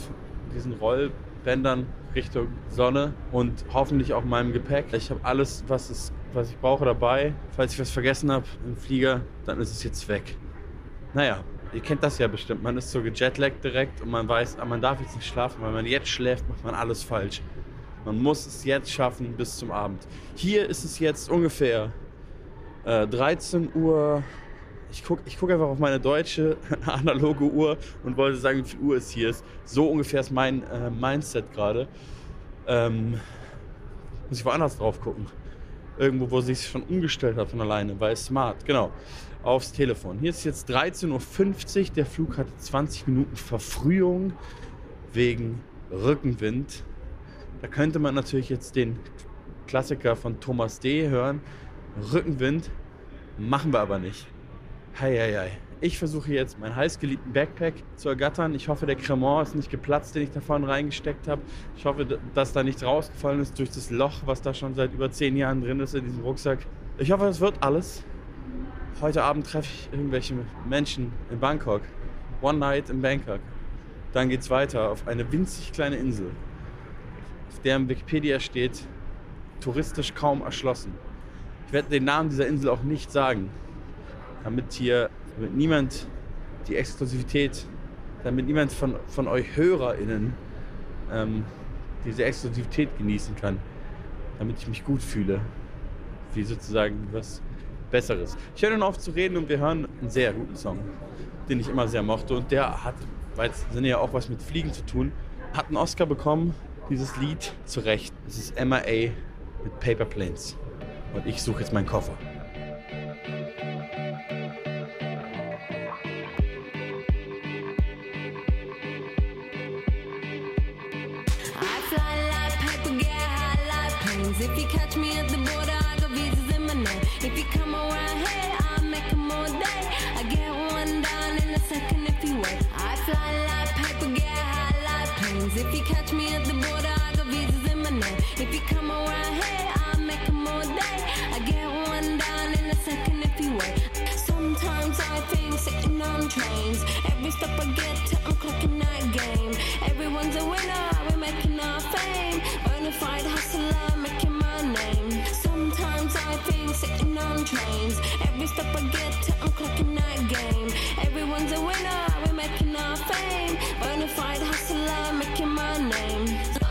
diesen Rollbändern Richtung Sonne und hoffentlich auch meinem Gepäck. Ich habe alles, was, es, was ich brauche dabei. Falls ich was vergessen habe im Flieger, dann ist es jetzt weg. Naja, ihr kennt das ja bestimmt. Man ist so gejetlaggt direkt und man weiß, ah, man darf jetzt nicht schlafen. Weil man jetzt schläft, macht man alles falsch. Man muss es jetzt schaffen bis zum Abend. Hier ist es jetzt ungefähr äh, 13 Uhr. Ich gucke ich guck einfach auf meine deutsche analoge Uhr und wollte sagen, wie viel Uhr es hier ist. So ungefähr ist mein äh, Mindset gerade. Ähm, muss ich woanders drauf gucken. Irgendwo, wo sich schon umgestellt hat von alleine, weil smart, genau. Aufs Telefon. Hier ist jetzt 13.50 Uhr. Der Flug hatte 20 Minuten Verfrühung wegen Rückenwind. Da könnte man natürlich jetzt den Klassiker von Thomas D. hören. Rückenwind machen wir aber nicht. Heieiei. Ich versuche jetzt meinen heißgeliebten Backpack zu ergattern. Ich hoffe, der Cremant ist nicht geplatzt, den ich da vorne reingesteckt habe. Ich hoffe, dass da nichts rausgefallen ist durch das Loch, was da schon seit über zehn Jahren drin ist in diesem Rucksack. Ich hoffe, das wird alles. Heute Abend treffe ich irgendwelche Menschen in Bangkok. One Night in Bangkok. Dann geht's weiter auf eine winzig kleine Insel, auf der im Wikipedia steht, touristisch kaum erschlossen. Ich werde den Namen dieser Insel auch nicht sagen, damit hier damit niemand die Exklusivität, damit niemand von, von euch HörerInnen ähm, diese Exklusivität genießen kann, damit ich mich gut fühle, wie sozusagen was Besseres. Ich höre nun auf zu reden und wir hören einen sehr guten Song, den ich immer sehr mochte und der hat, weil es sind ja auch was mit Fliegen zu tun, hat einen Oscar bekommen, dieses Lied zu Recht. Es ist MIA mit Paper Planes und ich suche jetzt meinen Koffer. If you catch me at the border, Name. If you come around here, I'll make 'em all day. I get one down in a second if you wait. I fly like paper, get high like planes. If you catch me at the border, I got visas in my name. If you come around here, I'll make 'em all day. I get one down in a second if you wait. Sometimes I think sitting on trains. Every stop I get to, I'm clocking that game. Everyone's a winner, we're making our fame. Bonafide hustler, making. Think sitting on trains. Every stop I get to, I'm clocking that game. Everyone's a winner, we're making our fame. Bonafide hustler, making my name.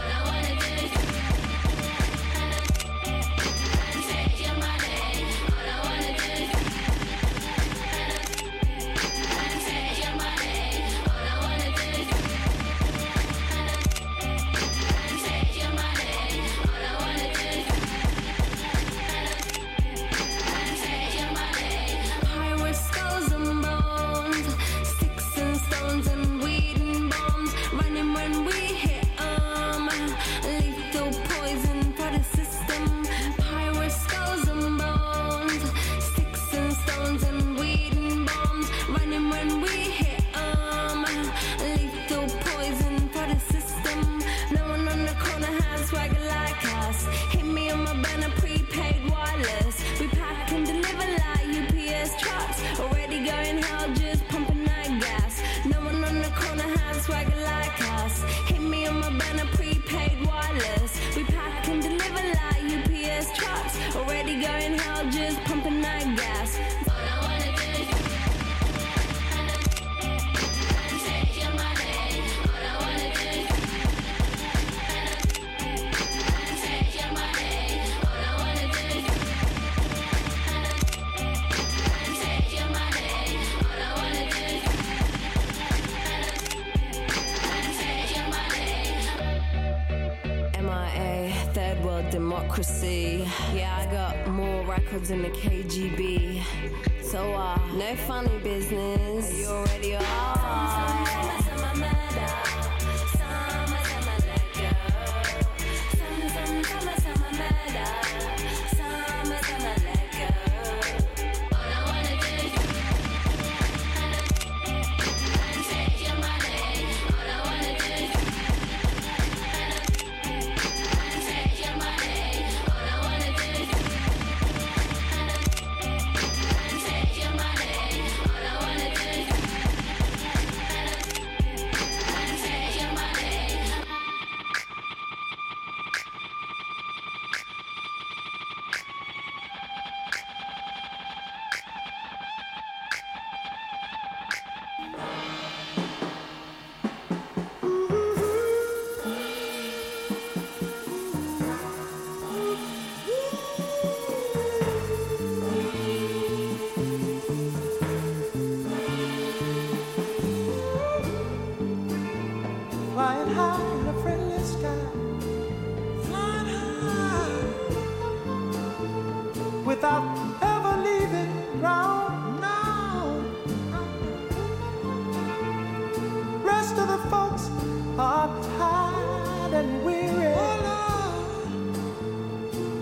Without ever leaving ground. No. Rest of the folks are tired and weary.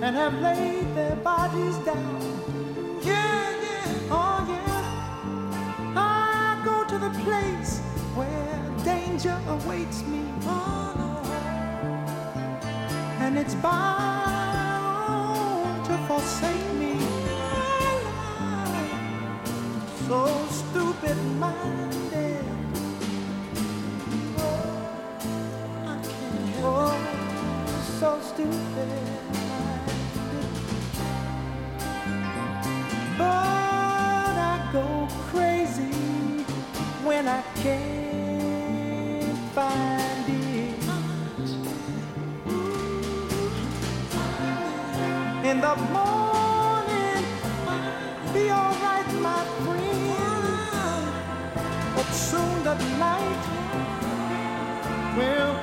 And have laid their bodies down. Yeah, yeah. Oh, yeah. I go to the place where danger awaits me. Oh, and it's bound to forsake me. So stupid minded. Oh, I can't help it. Oh, so stupid. But I go crazy when I can't find it. In the morning, soon the night will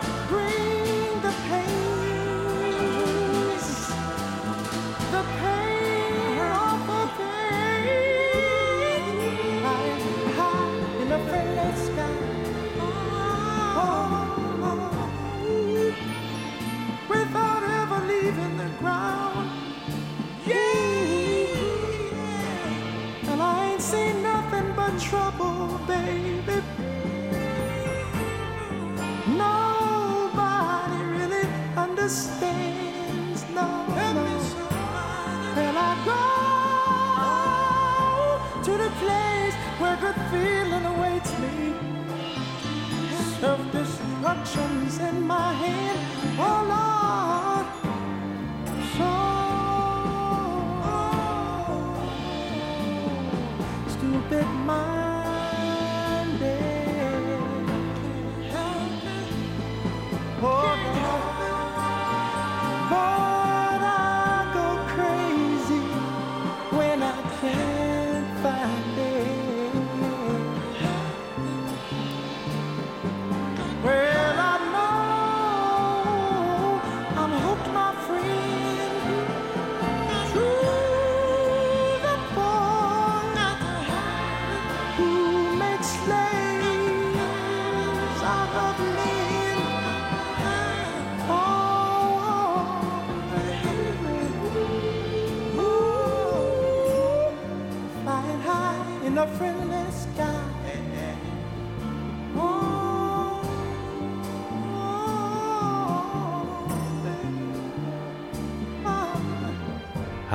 feeling awaits me. Self-destruction's in my hand, oh Lord.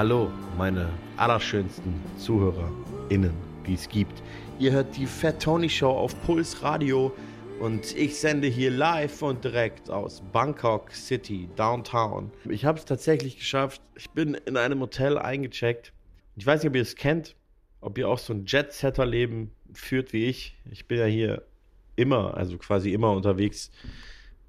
Hallo, meine allerschönsten ZuhörerInnen, die es gibt. Ihr hört die Fat Tony Show auf Puls Radio und ich sende hier live und direkt aus Bangkok City, Downtown. Ich habe es tatsächlich geschafft. Ich bin in einem Hotel eingecheckt. Ich weiß nicht, ob ihr es kennt, ob ihr auch so ein Jet-Setter-Leben führt wie ich. Ich bin ja hier immer, also quasi immer unterwegs.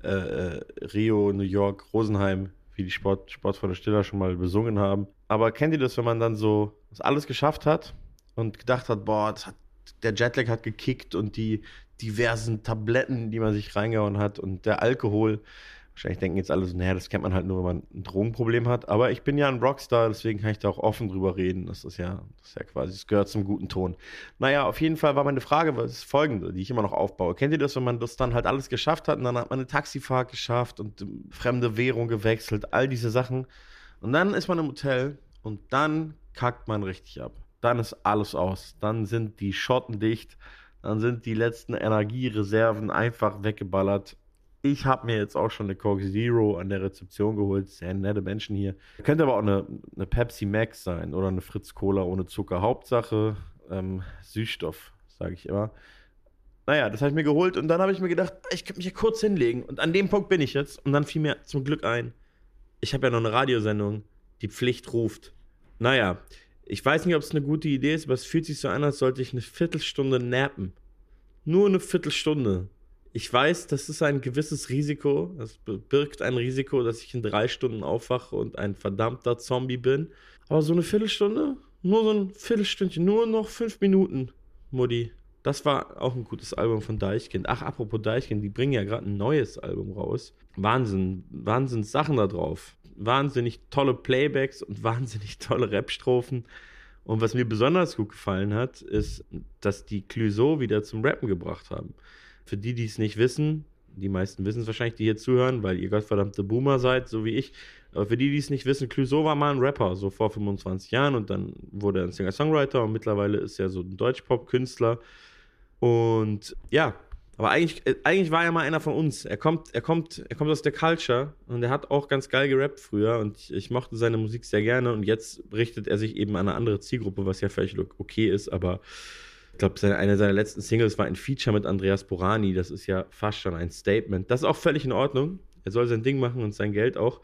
Äh, äh, Rio, New York, Rosenheim, wie die Sport, Sportfreunde Stiller schon mal besungen haben. Aber kennt ihr das, wenn man dann so alles geschafft hat und gedacht hat, boah, hat, der Jetlag hat gekickt und die diversen Tabletten, die man sich reingehauen hat und der Alkohol Wahrscheinlich denken jetzt alle so, naja, das kennt man halt nur, wenn man ein Drogenproblem hat. Aber ich bin ja ein Rockstar, deswegen kann ich da auch offen drüber reden. Das ist ja, das ist ja quasi, es gehört zum guten Ton. Naja, auf jeden Fall war meine Frage ist folgende, die ich immer noch aufbaue. Kennt ihr das, wenn man das dann halt alles geschafft hat und dann hat man eine Taxifahrt geschafft und ähm, fremde Währung gewechselt, all diese Sachen. Und dann ist man im Hotel und dann kackt man richtig ab. Dann ist alles aus. Dann sind die Schotten dicht. Dann sind die letzten Energiereserven einfach weggeballert. Ich habe mir jetzt auch schon eine Coke Zero an der Rezeption geholt. Sehr nette Menschen hier. Könnte aber auch eine, eine Pepsi Max sein oder eine Fritz Cola ohne Zucker. Hauptsache ähm, Süßstoff, sage ich immer. Naja, das habe ich mir geholt und dann habe ich mir gedacht, ich könnte mich hier kurz hinlegen. Und an dem Punkt bin ich jetzt. Und dann fiel mir zum Glück ein, ich habe ja noch eine Radiosendung, die Pflicht ruft. Naja, ich weiß nicht, ob es eine gute Idee ist, aber es fühlt sich so an, als sollte ich eine Viertelstunde nappen. Nur eine Viertelstunde. Ich weiß, das ist ein gewisses Risiko. Das birgt ein Risiko, dass ich in drei Stunden aufwache und ein verdammter Zombie bin. Aber so eine Viertelstunde? Nur so ein Viertelstündchen, nur noch fünf Minuten, Mutti. Das war auch ein gutes Album von Deichkind. Ach, apropos Deichkind, die bringen ja gerade ein neues Album raus. Wahnsinn, Wahnsinn Sachen da drauf. Wahnsinnig tolle Playbacks und wahnsinnig tolle Rap-Strophen. Und was mir besonders gut gefallen hat, ist, dass die Clouseau wieder zum Rappen gebracht haben. Für die, die es nicht wissen, die meisten wissen es wahrscheinlich, die hier zuhören, weil ihr gottverdammte Boomer seid, so wie ich. Aber für die, die es nicht wissen, Clouseau war mal ein Rapper, so vor 25 Jahren und dann wurde er ein Singer-Songwriter und mittlerweile ist er so ein Deutschpop-Künstler. Und ja, aber eigentlich, äh, eigentlich war er mal einer von uns. Er kommt, er kommt, er kommt aus der Culture und er hat auch ganz geil gerappt früher und ich, ich mochte seine Musik sehr gerne und jetzt richtet er sich eben an eine andere Zielgruppe, was ja völlig okay ist, aber ich glaube, seine, eine seiner letzten Singles war ein Feature mit Andreas Borani. Das ist ja fast schon ein Statement. Das ist auch völlig in Ordnung. Er soll sein Ding machen und sein Geld auch.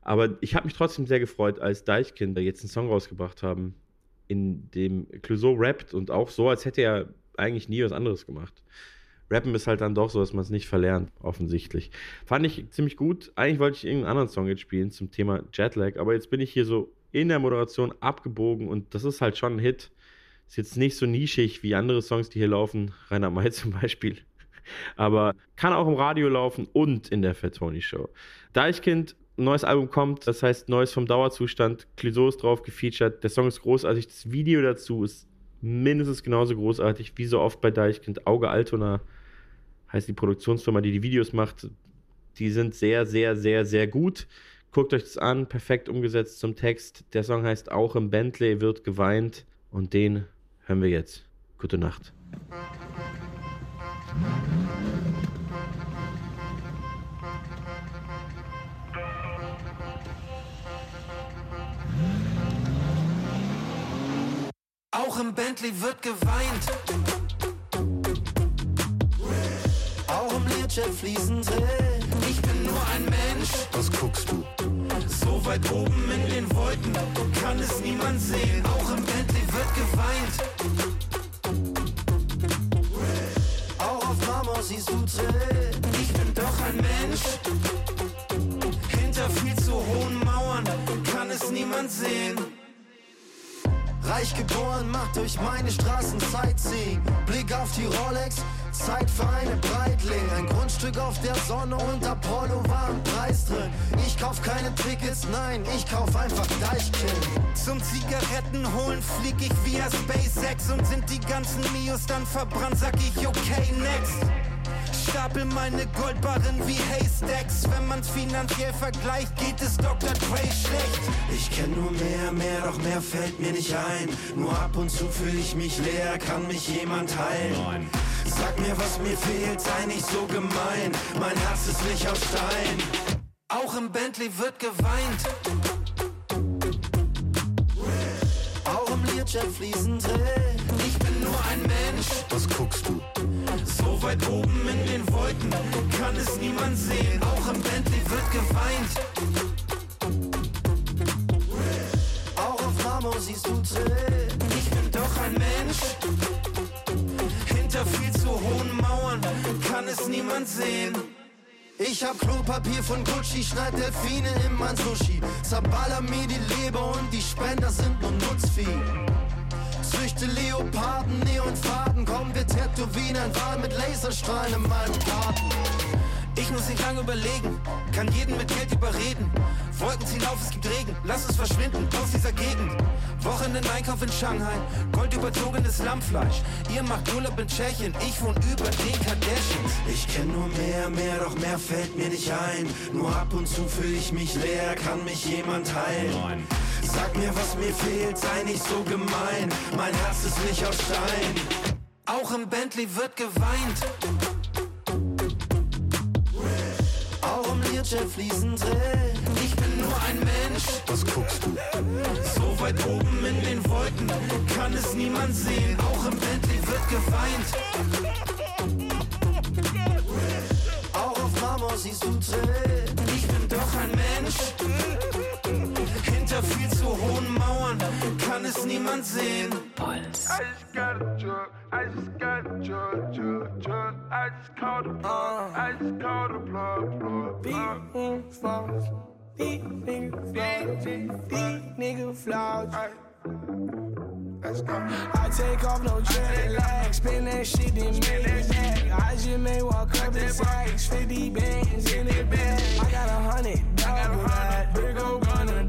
Aber ich habe mich trotzdem sehr gefreut, als Deichkind jetzt einen Song rausgebracht haben, in dem Clouseau rappt und auch so, als hätte er eigentlich nie was anderes gemacht. Rappen ist halt dann doch so, dass man es nicht verlernt, offensichtlich. Fand ich ziemlich gut. Eigentlich wollte ich irgendeinen anderen Song jetzt spielen zum Thema Jetlag, aber jetzt bin ich hier so in der Moderation abgebogen und das ist halt schon ein Hit. Ist jetzt nicht so nischig wie andere Songs, die hier laufen, Rainer May zum Beispiel. Aber kann auch im Radio laufen und in der Fat Tony Show. Deichkind, neues Album kommt, das heißt Neues vom Dauerzustand. Clouseau ist drauf gefeatured. Der Song ist großartig. Das Video dazu ist mindestens genauso großartig wie so oft bei Deichkind. Auge Altona heißt die Produktionsfirma, die die Videos macht. Die sind sehr, sehr, sehr, sehr gut. Guckt euch das an, perfekt umgesetzt zum Text. Der Song heißt Auch im Bentley wird geweint und den hören wir jetzt. Gute Nacht. Auch im Bentley wird geweint. Auch im Learjet fließen Tränen. Ich bin nur ein Mensch. Was guckst du? So weit oben in den Wolken kann es niemand sehen. Auch im Bentley wird geweint. Auch auf du Tränen. Ich bin doch ein Mensch. Hinter viel zu hohen Mauern kann es niemand sehen. Reich geboren, macht durch meine Straßen Sightseeing. Blick auf die Rolex, Zeit für eine Breitling. Ein Grundstück auf der Sonne und Apollo war Tickets, nein, ich kauf einfach Deichkind. Zum Zigaretten holen flieg ich via SpaceX und sind die ganzen Mios dann verbrannt, sag ich okay, next. Stapel meine Goldbarren wie Haystacks. Wenn man's finanziell vergleicht, geht es Dr. Dre schlecht. Ich kenn nur mehr, mehr, doch mehr fällt mir nicht ein. Nur ab und zu fühle ich mich leer, kann mich jemand heilen? Sag mir, was mir fehlt, sei nicht so gemein. Mein Herz ist nicht aus Stein. Auch im Bentley wird geweint. Auch im Learjet fließen Tränen. Ich bin nur ein Mensch. Was guckst du? So weit oben in den Wolken kann es niemand sehen. Auch im Bentley wird geweint. Auch auf Marmor siehst du Tränen. Ich bin doch ein Mensch. Hinter viel zu hohen Mauern kann es niemand sehen. Ich hab Klopapier von Gucci, schneid Delfine in mein Sushi. Zerballer mir die Leber und die Spender sind nur Nutzvieh. Züchte Leoparden, Neonfaden, komm, wir tätowieren ein Wal mit Laserstrahlen in meinem Garten. Ich muss nicht lange überlegen, kann jeden mit Geld überreden. Wolken ziehen auf, es gibt Regen, lass uns verschwinden aus dieser Gegend. Wochenenden Einkauf in Shanghai, goldüberzogenes Lammfleisch. Ihr macht Urlaub in Tschechien, ich wohne über den Kardashians. Ich kenn nur mehr, mehr, doch mehr fällt mir nicht ein. Nur ab und zu fühle ich mich leer, kann mich jemand heilen. Sag mir, was mir fehlt, sei nicht so gemein. Mein Herz ist nicht aus Stein. Auch im Bentley wird geweint. Learjet fließen Tränen. Ich bin nur ein Mensch. Was guckst du? So weit oben in den Wolken kann es niemand sehen. Auch im Bentley wird geweint. Auch auf Marmor siehst du Tränen. Mauern kann es niemand sehen. I just got a drug, I just got a drug, drug, drug. I just called the plug, I just called the plug, plug. Big flaws, big nigga flaws, big nigga flaws. I take off no jet lag, spin that shit then make it back. I just may walk up in sacks, 50 bands in it bag. I got a hundred, double that, big old gun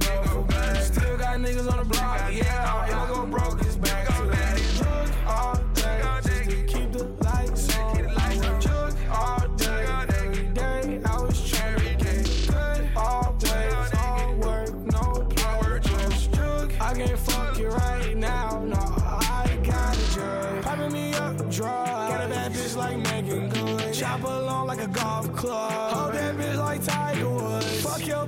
got niggas on the block, yeah. If I go broke, it's back to that. Drug all day, keep the lights on. I work drug all day, every day. I was to get good always. All work, no play, just drug. I can't fuck you right now, no. I got a drug. Popping me up, drug. Got a bad bitch like Megan Good. Chop along like a golf club. Hold that bitch like Tiger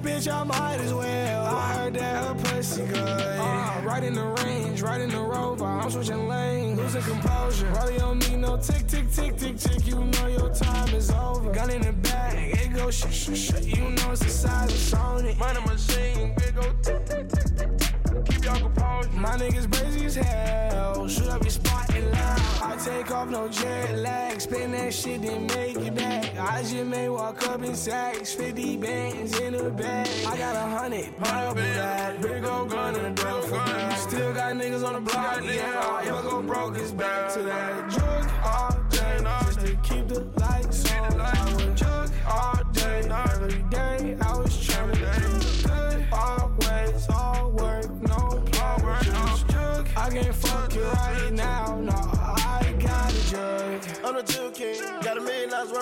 Bitch, I might as well. I heard that her pussy good. Uh, right in the range, right in the rover. I'm switching lanes, losing composure. Rollie don't need no tick, tick, tick, tick, tick. You know your time is over. Gun in the bag, it go shit, shit, shit. You know it's the size of Sony. Money machine, big go tick, tick, tick, tick, tick. Composure. My niggas crazy as hell. Shoot up your spot and loud. I take off no jet lag. Spin that shit then make it back. I just may walk up in sacks. 50 bands in a bag. I got a hundred, double that. Big old gun and a duffel bag. Still got niggas on the block, yeah. If I go broke, it's back to that. Drug all day, just to keep the lights on. I would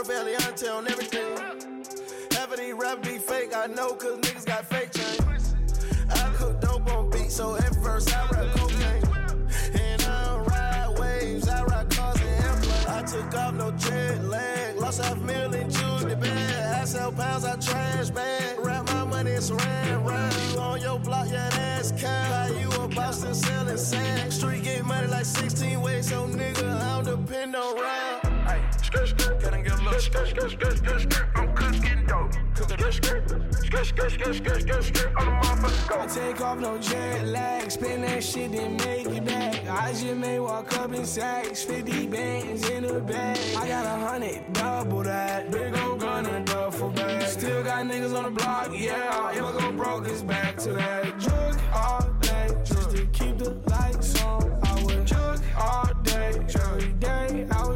of on everything. Half of these rap be fake, I know, cause niggas got fake chains. I cook dope on beat, so at first I rap cocaine. And I ride waves, I ride cars and airplanes. I took off no jet lag, lost half million, choose the bag. I sell pounds, I trash bag. Wrap my money in saran wrap. You on your block, yeah, that's cow. Like you a Boston selling sand. Street get money like 16 ways, so nigga, I don't depend on rap. Ay, the take off no jet lag, spin that shit then make it back. I just may walk up in sacks, 50 bands in a bag. I got a hundred, double that. Big old gun and duffel bag. Still got niggas on the block, yeah. If I go broke, it's back to that. Drug all day, just to keep the lights on. I would drug all day, every day. I was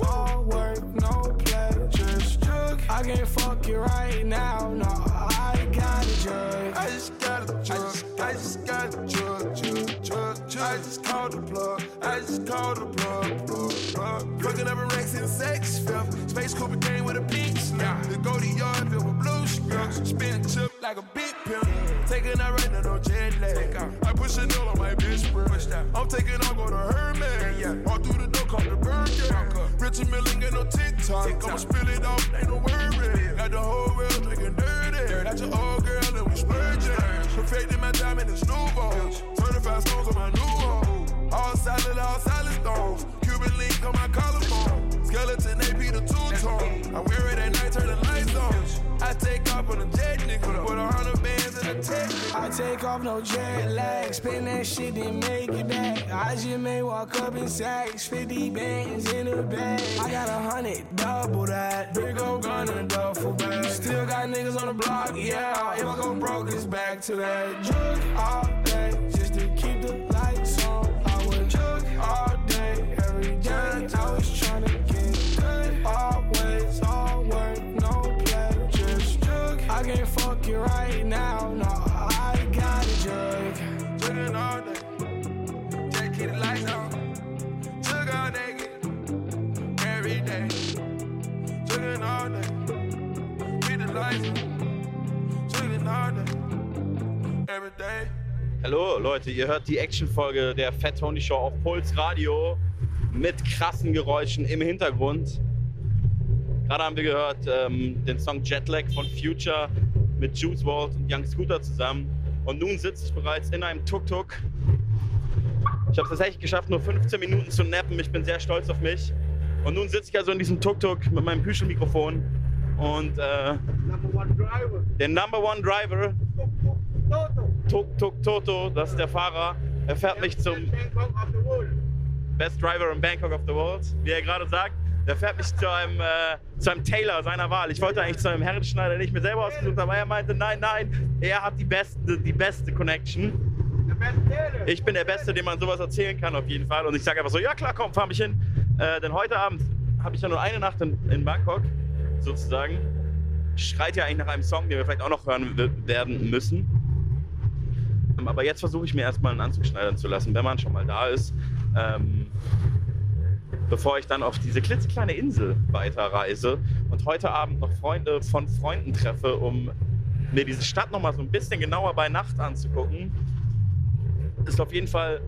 always. All work, no play, just drug. I can't fuck you right now, no. I got a drug. I just got a drug. I just got a drug, drug, drug, drug. I just called the plug. I just called the plug, plug, plug. Fucking up in racks in sex film. Space Cooper game with a pink snap. The Goldie yard filled with blue strips. Spin chip like a big pimp. Taking out right now, no jet lag. I push a nail on my bitch, bro. I'm taking off, go to Herman. Walk through the door, call the burger. Richard Milling, get no TikTok. I'ma spill it off, ain't no worry. Got the whole world drinking dirty. Got your old girl and we splurging. Perfecting my diamond and Nuvo. 25 stones on my new home. All solid, all solid stones. Cuban link on my collarbone. Skeleton AP the two tone. I wear it at night, turn the lights on. I take off on a jet nigga. Put a hundred bands in a tech. I take off no jet lag, spin that shit then make it back. I just may walk up in sacks, 50 bands in a bag. I got a hundred, double that. Big old gun and a duffel bag. Still got niggas on the block, yeah. If I go broke, it's back to that. Drug all day, just to keep the lights on. I would drug all day, every day. I was trying to Always all work, no play, just jug. I can't fuck you right now, no, I gotta jug. Jugging all day, Take it the lights on. Jug all day, every day. Jugging all day, keep the lights on. Jugging day, every day. Hallo Leute, ihr hört die Actionfolge der Fat Tony Show auf Puls Radio mit krassen Geräuschen im Hintergrund. Gerade haben wir gehört ähm, den Song Jetlag von Future mit Juice WRLD und Young Scooter zusammen. Und nun sitze ich bereits in einem Tuk-Tuk. Ich habe es tatsächlich geschafft, nur 15 Minuten zu nappen. Ich bin sehr stolz auf mich. Und nun sitze ich also in diesem Tuk-Tuk mit meinem Küchenmikrofon und äh, der Number One Driver, Tuk Tuk Toto, das ist der Fahrer. Er fährt mich zum Best Driver in Bangkok of the World, wie er gerade sagt. Der fährt mich zu einem, äh, zu einem Tailor seiner Wahl. Ich wollte eigentlich zu einem Herrenschneider, den ich mir selber ausgesucht habe, aber er meinte, nein, nein, er hat die beste, die beste Connection. Ich bin der Beste, dem man sowas erzählen kann, auf jeden Fall. Und ich sage einfach so, ja klar, komm, fahr mich hin. Äh, denn heute Abend habe ich ja nur eine Nacht in, in Bangkok, sozusagen. Schreit ja eigentlich nach einem Song, den wir vielleicht auch noch hören werden müssen. Ähm, Aber jetzt versuche ich mir erstmal einen Anzug schneidern zu lassen, wenn man schon mal da ist. Ähm, bevor ich dann auf diese klitzekleine Insel weiterreise und heute Abend noch Freunde von Freunden treffe, um mir diese Stadt noch mal so ein bisschen genauer bei Nacht anzugucken. Ist auf jeden Fall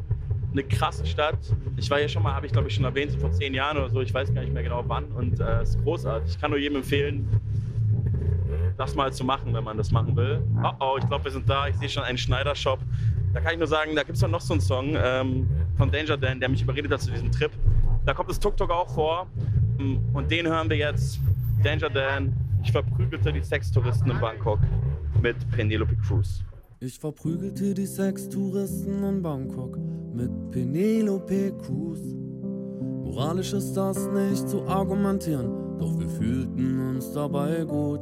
eine krasse Stadt. Ich war hier schon mal, habe ich glaube ich schon erwähnt, so vor zehn Jahren oder so. Ich weiß gar nicht mehr genau wann und äh, ist großartig. Ich kann nur jedem empfehlen, das mal zu machen, wenn man das machen will. Oh oh, ich glaube, wir sind da. Ich sehe schon einen Schneidershop. Da kann ich nur sagen, da gibt es noch so einen Song ähm, von Danger Dan, der mich überredet hat zu diesem Trip. Da kommt das Tuk-Tuk auch vor. Mm, Und den hören wir jetzt. Danger Dan. Ich verprügelte die Sextouristen in Bangkok mit Penelope Cruz. Ich verprügelte die Sextouristen in Bangkok mit Penelope Cruz. Moralisch ist das nicht zu argumentieren, doch wir fühlten uns dabei gut.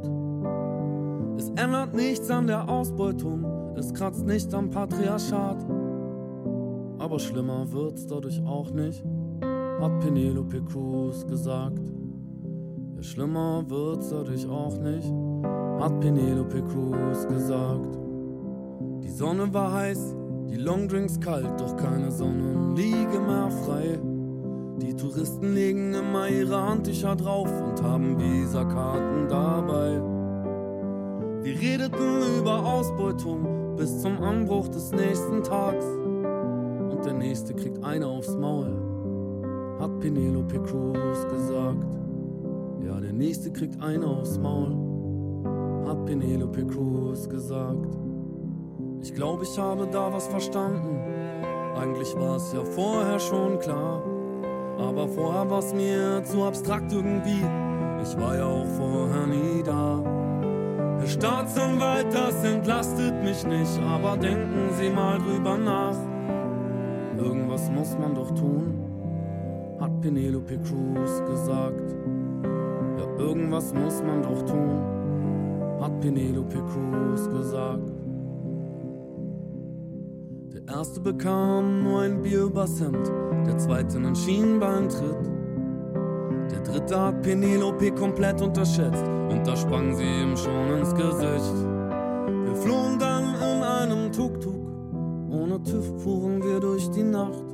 Es ändert nichts an der Ausbeutung, es kratzt nicht am Patriarchat. Aber schlimmer wird's dadurch auch nicht, hat Penelope Cruz gesagt. Ja, schlimmer wird's dadurch auch nicht, hat Penelope Cruz gesagt. Die Sonne war heiß, die Longdrinks kalt, doch keine Sonnenliege mehr frei. Die Touristen legen immer ihre Handtücher drauf und haben Visakarten dabei. Wir redeten über Ausbeutung bis zum Anbruch des nächsten Tags. Und der nächste kriegt eine aufs Maul, hat Penelope Cruz gesagt. Ja, der nächste kriegt eine aufs Maul, hat Penelope Cruz gesagt. Ich glaube, ich habe da was verstanden. Eigentlich war es ja vorher schon klar. Aber vorher war es mir zu abstrakt irgendwie. Ich war ja auch vorher nie da. Herr Staatsanwalt, das entlastet mich nicht. Aber denken Sie mal drüber nach. Irgendwas muss man doch tun, Penelope Cruz gesagt. Ja, irgendwas muss man doch tun, hat Penelope Cruz gesagt. Der erste bekam nur ein Bier übers Hemd, der zweite einen Schienbeintritt. Der dritte hat Penelope komplett unterschätzt und da sprang sie ihm schon ins Gesicht. Wir flohen dann in einem Tuk-Tuk, ohne TÜV fuhren wir durch die Nacht.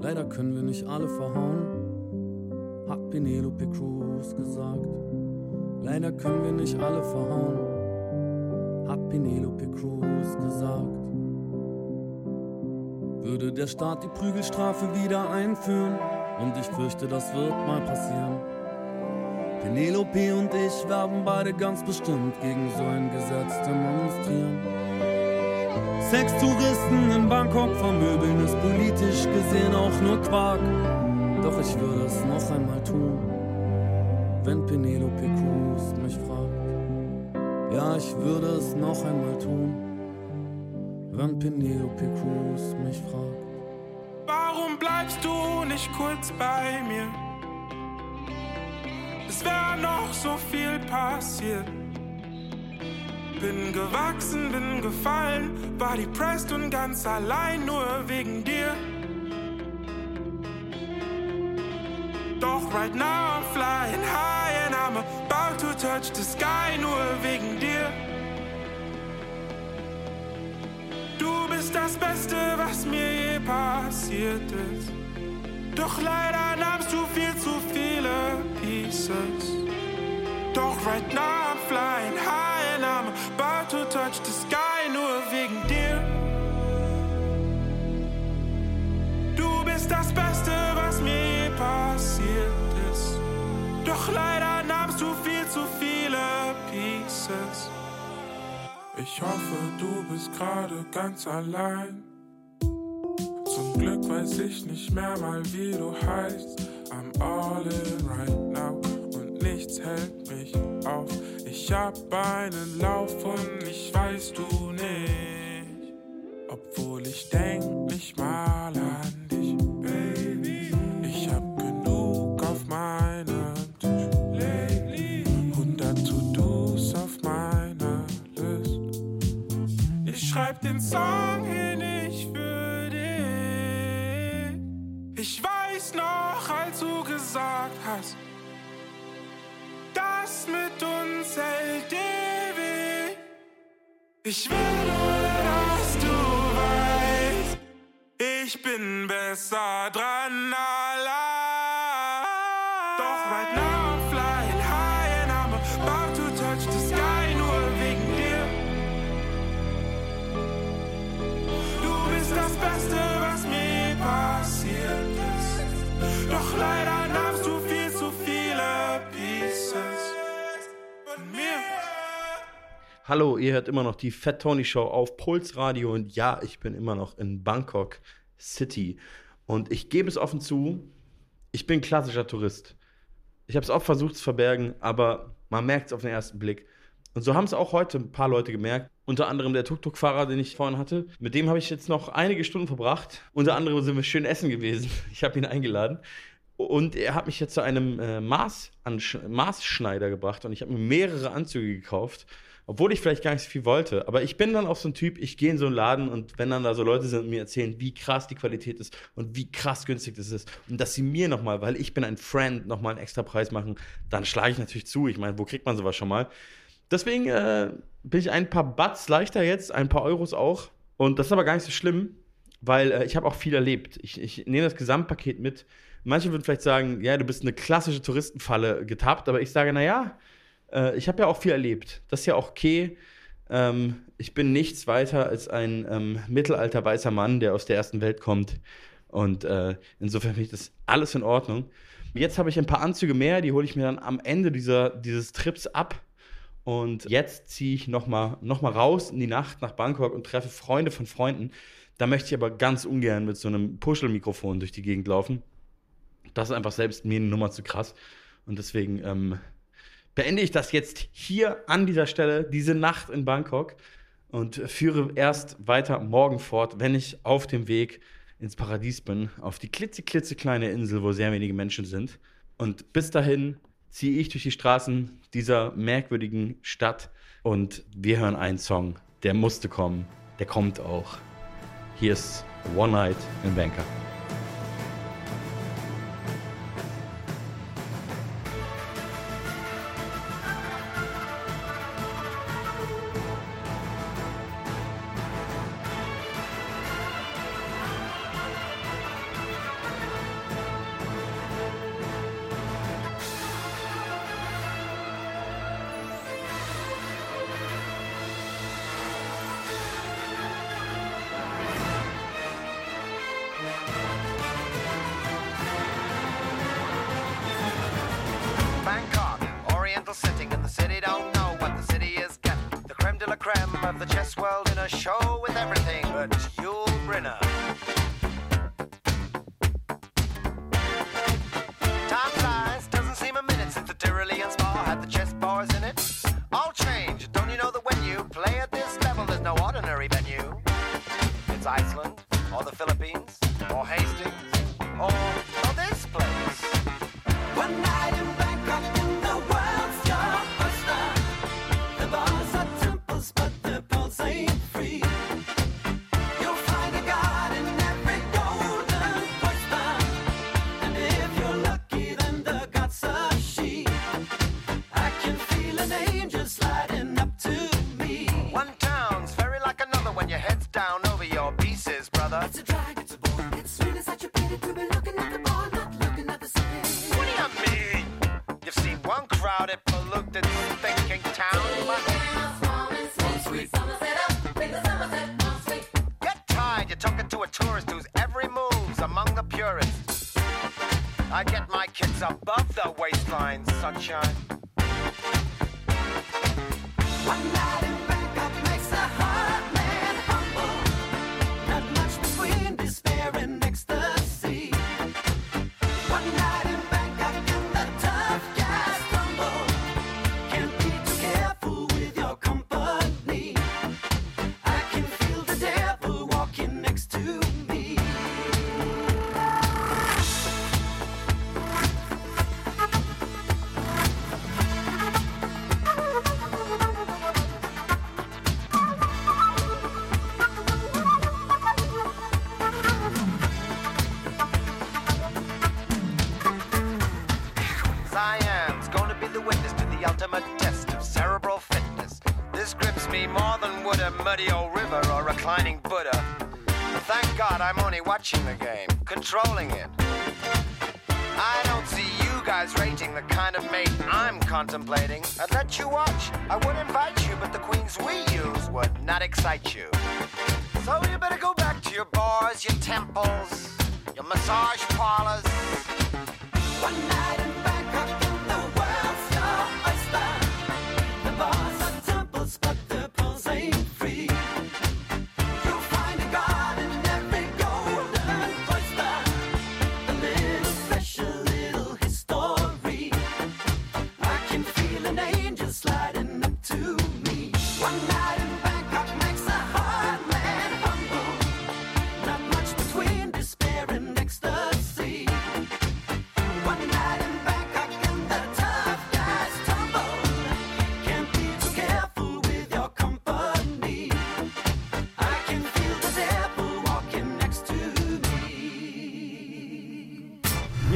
Leider können wir nicht alle verhauen, hat Penelope Cruz gesagt. Leider können wir nicht alle verhauen, hat Penelope Cruz gesagt. Würde der Staat die Prügelstrafe wieder einführen? Und ich fürchte, das wird mal passieren. Penelope und ich werden beide ganz bestimmt gegen so ein Gesetz demonstrieren. Sextouristen in Bangkok vermöbeln ist politisch gesehen auch nur Quark. Doch ich würde es noch einmal tun, wenn Penelope Cruz mich fragt. Ja, ich würde es noch einmal tun, wenn Penelope Cruz mich fragt. Warum bleibst du nicht kurz bei mir? Es wäre noch so viel passiert. Bin gewachsen, bin gefallen, war depressed und ganz allein nur wegen dir. Doch right now I'm flying high and I'm about to touch the sky nur wegen dir. Du bist das Beste, was mir je passiert ist. Doch leider nahmst du viel zu viele Pieces. Doch right now I'm flying high to touch the sky, nur wegen dir. Du bist das Beste, was mir je passiert ist. Doch leider nahmst du viel zu viele Pieces. Ich hoffe, du bist gerade ganz allein. Zum Glück weiß ich nicht mehr mal, wie du heißt. I'm all in right now und nichts hält mich auf. Ich hab einen Lauf und ich weiß du nicht. Obwohl ich denk nicht mal an dich, Baby. Ich hab genug auf meinem Tisch, lately. 100 To-Dos auf meiner List. Ich schreib den Song hier nicht für dich. Ich weiß noch, als du gesagt hast, das mit uns hält ewig. Ich will nur, dass du weißt, ich bin besser dran allein. Hallo, ihr hört immer noch die Fat Tony Show auf Puls Radio und ja, ich bin immer noch in Bangkok City. Und ich gebe es offen zu, ich bin klassischer Tourist. Ich habe es auch versucht zu verbergen, aber man merkt es auf den ersten Blick. Und so haben es auch heute ein paar Leute gemerkt. Unter anderem der Tuk-Tuk-Fahrer, den ich vorhin hatte. Mit dem habe ich jetzt noch einige Stunden verbracht. Unter anderem sind wir schön essen gewesen. Ich habe ihn eingeladen. Und er hat mich jetzt zu einem äh, Maß Maßschneider gebracht und ich habe mir mehrere Anzüge gekauft. Obwohl ich vielleicht gar nicht so viel wollte. Aber ich bin dann auch so ein Typ, ich gehe in so einen Laden und wenn dann da so Leute sind und mir erzählen, wie krass die Qualität ist und wie krass günstig das ist und dass sie mir nochmal, weil ich bin ein Friend, nochmal einen extra Preis machen, dann schlage ich natürlich zu. Ich meine, wo kriegt man sowas schon mal? Deswegen äh, bin ich ein paar Bats leichter jetzt, ein paar Euros auch. Und das ist aber gar nicht so schlimm, weil äh, ich habe auch viel erlebt. Ich, ich nehme das Gesamtpaket mit. Manche würden vielleicht sagen, ja, du bist eine klassische Touristenfalle getappt, aber ich sage, naja, äh, ich habe ja auch viel erlebt. Das ist ja auch okay. Ähm, ich bin nichts weiter als ein ähm, mittelalter weißer Mann, der aus der ersten Welt kommt. Und äh, insofern finde ich das alles in Ordnung. Jetzt habe ich ein paar Anzüge mehr, die hole ich mir dann am Ende dieser, dieses Trips ab. Und jetzt ziehe ich nochmal noch mal raus in die Nacht nach Bangkok und treffe Freunde von Freunden. Da möchte ich aber ganz ungern mit so einem Puschelmikrofon durch die Gegend laufen. Das ist einfach selbst mir eine Nummer zu krass. Und deswegen ähm, beende ich das jetzt hier an dieser Stelle, diese Nacht in Bangkok und führe erst weiter morgen fort, wenn ich auf dem Weg ins Paradies bin, auf die klitzeklitzekleine Insel, wo sehr wenige Menschen sind. Und bis dahin ziehe ich durch die Straßen dieser merkwürdigen Stadt und wir hören einen Song, der musste kommen, der kommt auch. Hier ist One Night in Bangkok.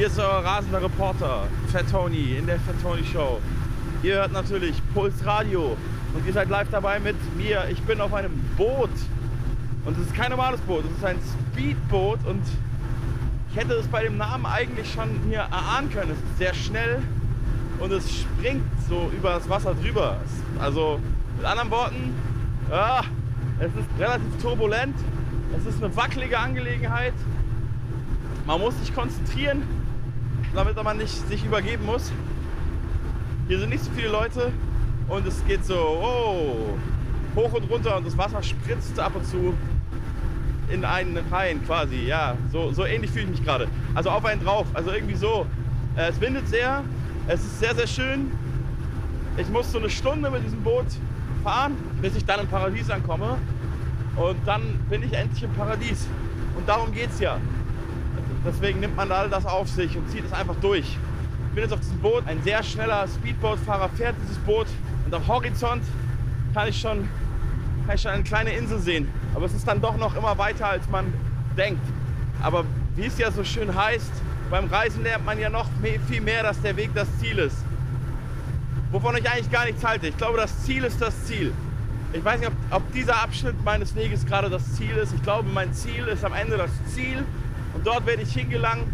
Hier ist euer rasender Reporter, Fat Tony, in der Fat Tony Show. Ihr hört natürlich Puls Radio und ihr seid live dabei mit mir. Ich bin auf einem Boot und es ist kein normales Boot, es ist ein Speedboot und ich hätte es bei dem Namen eigentlich schon mir erahnen können. Es ist sehr schnell und es springt so über das Wasser drüber. Also mit anderen Worten, ja, es ist relativ turbulent, es ist eine wackelige Angelegenheit. Man muss sich konzentrieren, damit man nicht sich übergeben muss. Hier sind nicht so viele Leute und es geht so oh, hoch und runter und das Wasser spritzt ab und zu in einen rein quasi. Ja, so, so ähnlich fühle ich mich gerade. Also auf einen drauf, also irgendwie so. Äh, es windet sehr, es ist sehr, sehr schön. Ich muss so eine Stunde mit diesem Boot fahren, bis ich dann im Paradies ankomme. Und dann bin ich endlich im Paradies. Und darum geht es ja. Deswegen nimmt man all das auf sich und zieht es einfach durch. Ich bin jetzt auf diesem Boot. Ein sehr schneller Speedbootfahrer fährt dieses Boot. Und am Horizont kann ich schon, kann ich schon eine kleine Insel sehen. Aber es ist dann doch noch immer weiter, als man denkt. Aber wie es ja so schön heißt, beim Reisen lernt man ja noch viel mehr, dass der Weg das Ziel ist. Wovon ich eigentlich gar nichts halte. Ich glaube, das Ziel ist das Ziel. Ich weiß nicht, ob, ob dieser Abschnitt meines Weges gerade das Ziel ist. Ich glaube, mein Ziel ist am Ende das Ziel. Und dort werde ich hingelangen.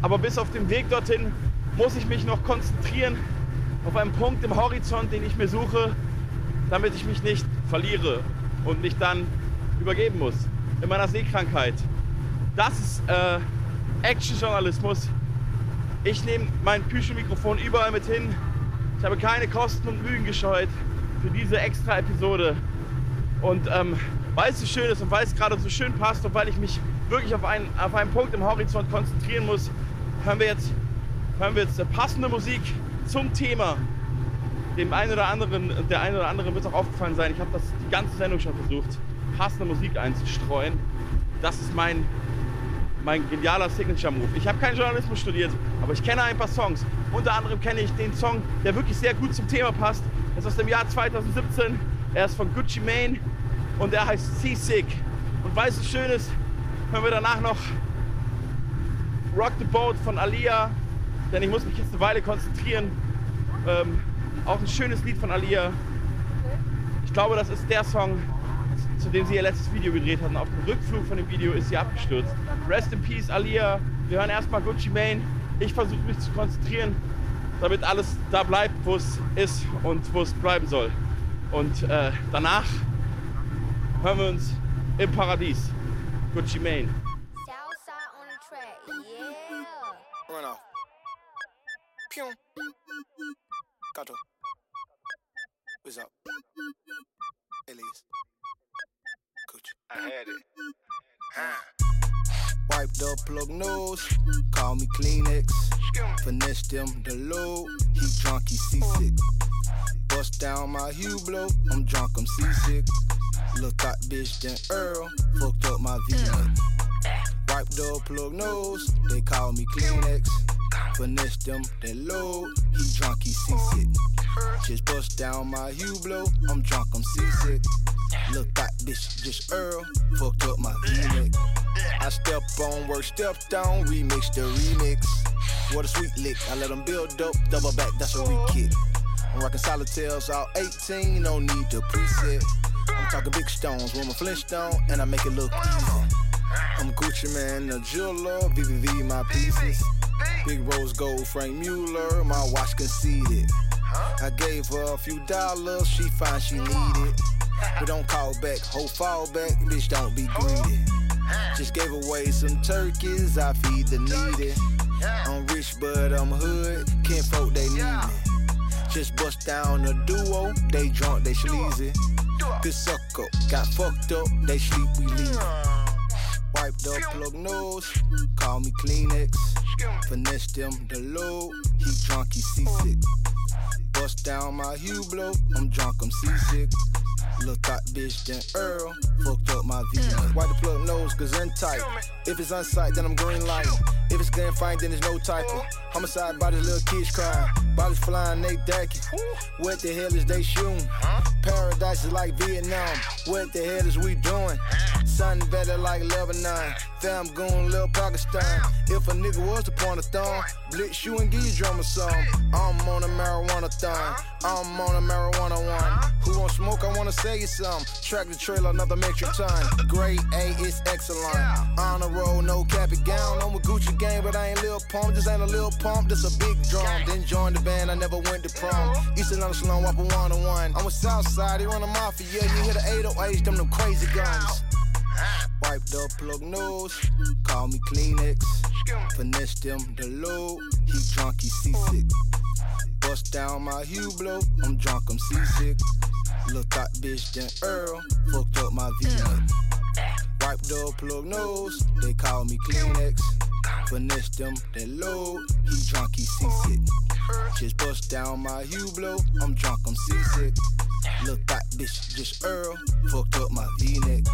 Aber bis auf den Weg dorthin muss ich mich noch konzentrieren auf einen Punkt im Horizont, den ich mir suche, damit ich mich nicht verliere und mich dann übergeben muss in meiner Seekrankheit. Das ist äh, Actionjournalismus. Ich nehme mein Püschel-Mikrofon überall mit hin. Ich habe keine Kosten und Mühen gescheut für diese extra Episode. Und ähm, weil es so schön ist und weil es gerade so schön passt und weil ich mich wirklich auf einen, auf einen Punkt im Horizont konzentrieren muss, hören wir jetzt, hören wir jetzt passende Musik zum Thema. Dem einen oder anderen, der einen oder anderen wird es auch aufgefallen sein, ich habe das die ganze Sendung schon versucht, passende Musik einzustreuen. Das ist mein, mein genialer Signature-Move. Ich habe keinen Journalismus studiert, aber ich kenne ein paar Songs. Unter anderem kenne ich den Song, der wirklich sehr gut zum Thema passt. Das ist aus dem Jahr 2017. Er ist von Gucci Mane und er heißt Seasick. Und es so schön ist, hören wir danach noch Rock the Boat von Alia, denn ich muss mich jetzt eine Weile konzentrieren. Ähm, auch ein schönes Lied von Alia. Ich glaube, das ist der Song, zu dem sie ihr letztes Video gedreht hatten. Auf dem Rückflug von dem Video ist sie abgestürzt. Rest in Peace, Alia. Wir hören erstmal Gucci Mane. Ich versuche mich zu konzentrieren, damit alles da bleibt, wo es ist und wo es bleiben soll. Und äh, danach hören wir uns im Paradies. What you mean? Southside on the track, yeah. Run off. Pew. Gato. What's up? Elias. Cooch. I had it. Huh. Wipe the plug nose, call me Kleenex. Finish them the load. He drunk, he seasick. Bust down my Hublot, I'm drunk, I'm seasick. Look hot bitch than Earl, fucked up my V-neck. Wipe the plug nose, they call me Kleenex. Finesse them they load, he drunk, he seasick. Just bust down my Hublot, I'm drunk, I'm seasick. Look hot bitch, just Earl, fucked up my V-neck. I step on, work step down, remix the remix. What a sweet lick, I let them build up, double back, that's a re-kick. I'm rocking solitaires all 18, no need to preset. I'm talking big stones with Flintstone, and I make it look easy. I'm a Gucci man, a jeweler, VVV my pieces. Big rose gold, Frank Mueller, my watch conceded. I gave her a few dollars, she find she need it. But don't call back, whole fall back, bitch don't be greedy. Just gave away some turkeys, I feed the needy. I'm rich but I'm hood, kinfolk they need me. Just bust down a duo, they drunk, they sleazy. Good sucker, got fucked up, they sleep, we leave. Wipe the plug nose, call me Kleenex. Finesse them the load, he drunk, he seasick. Bust down my Hublot, I'm drunk, I'm seasick. Look hot bitch than Earl, fucked up my V. Wipe the plug nose, cause in tight. If it's unsight, then I'm green light. If it's gun fine, then there's no typo. Homicide by bodies, little kids crying. Bodies flying, they decking. What the hell is they shooting? Paradise is like Vietnam. What the hell is we doing? Sun better like Lebanon. Fam goon, little Pakistan. If a nigga was point of thumb, blitz you and give you drum a song. I'm on a marijuana thon. I'm on a marijuana one. Who want smoke? I wanna sell you some. Track the trailer, another metric ton. Grade A is excellent. On the road, no cap gown. I'm a Gucci gang, but I ain't Lil Pump. This ain't a Lil Pump, this a big drum. Then joined the band, I never went to prom. East Atlanta one on one. I'm a Southside, they run the mafia. You hear the 808s, them them crazy guns. Wipe the plug nose, call me Kleenex. Finesse them the load, he drunk, he seasick. Bust down my Hublot, I'm drunk, I'm seasick. Look hot bitch than Earl, fucked up my V-neck. Wipe the plug nose, they call me Kleenex. Finesse them they load, he drunk, he seasick. Just bust down my Hublot, I'm drunk, I'm seasick. Look hot bitch, just Earl, fucked up my V-neck.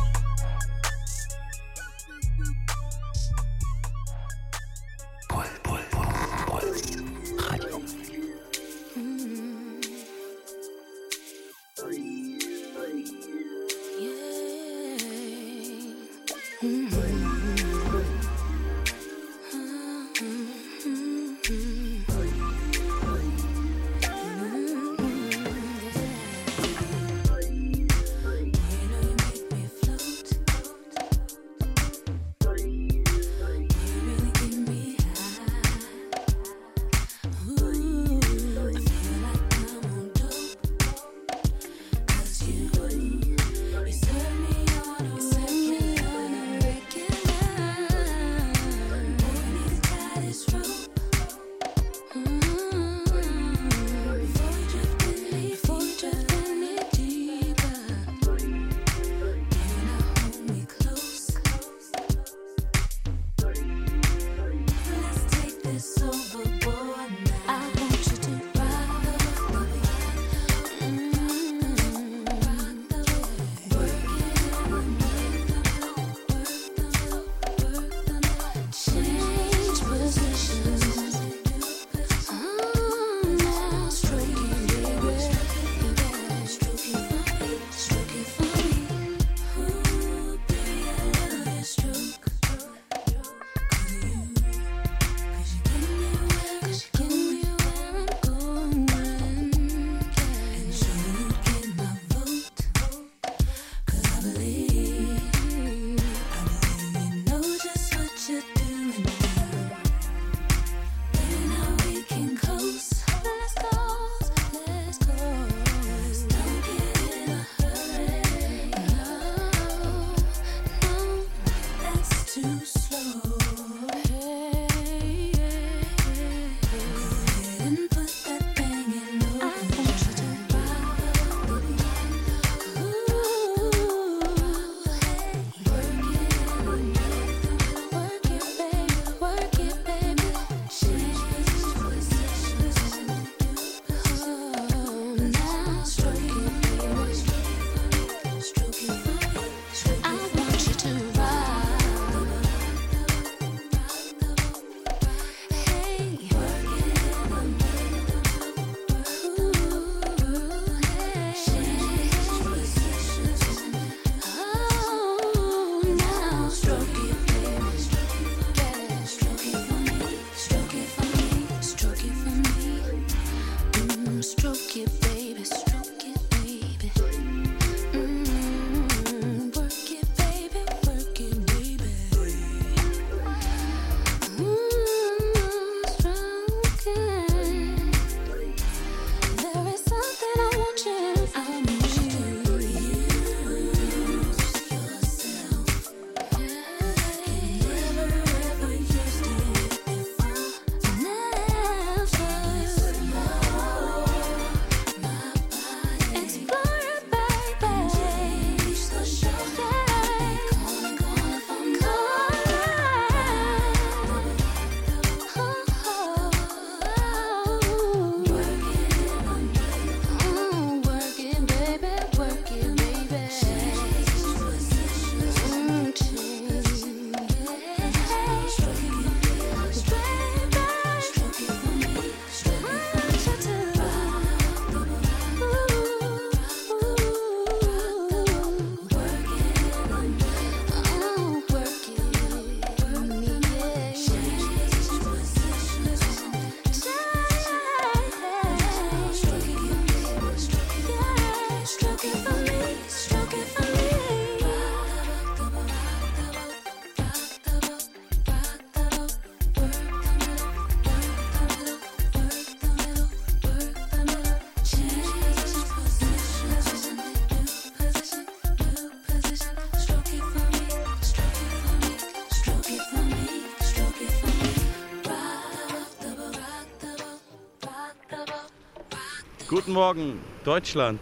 Guten Morgen, Deutschland.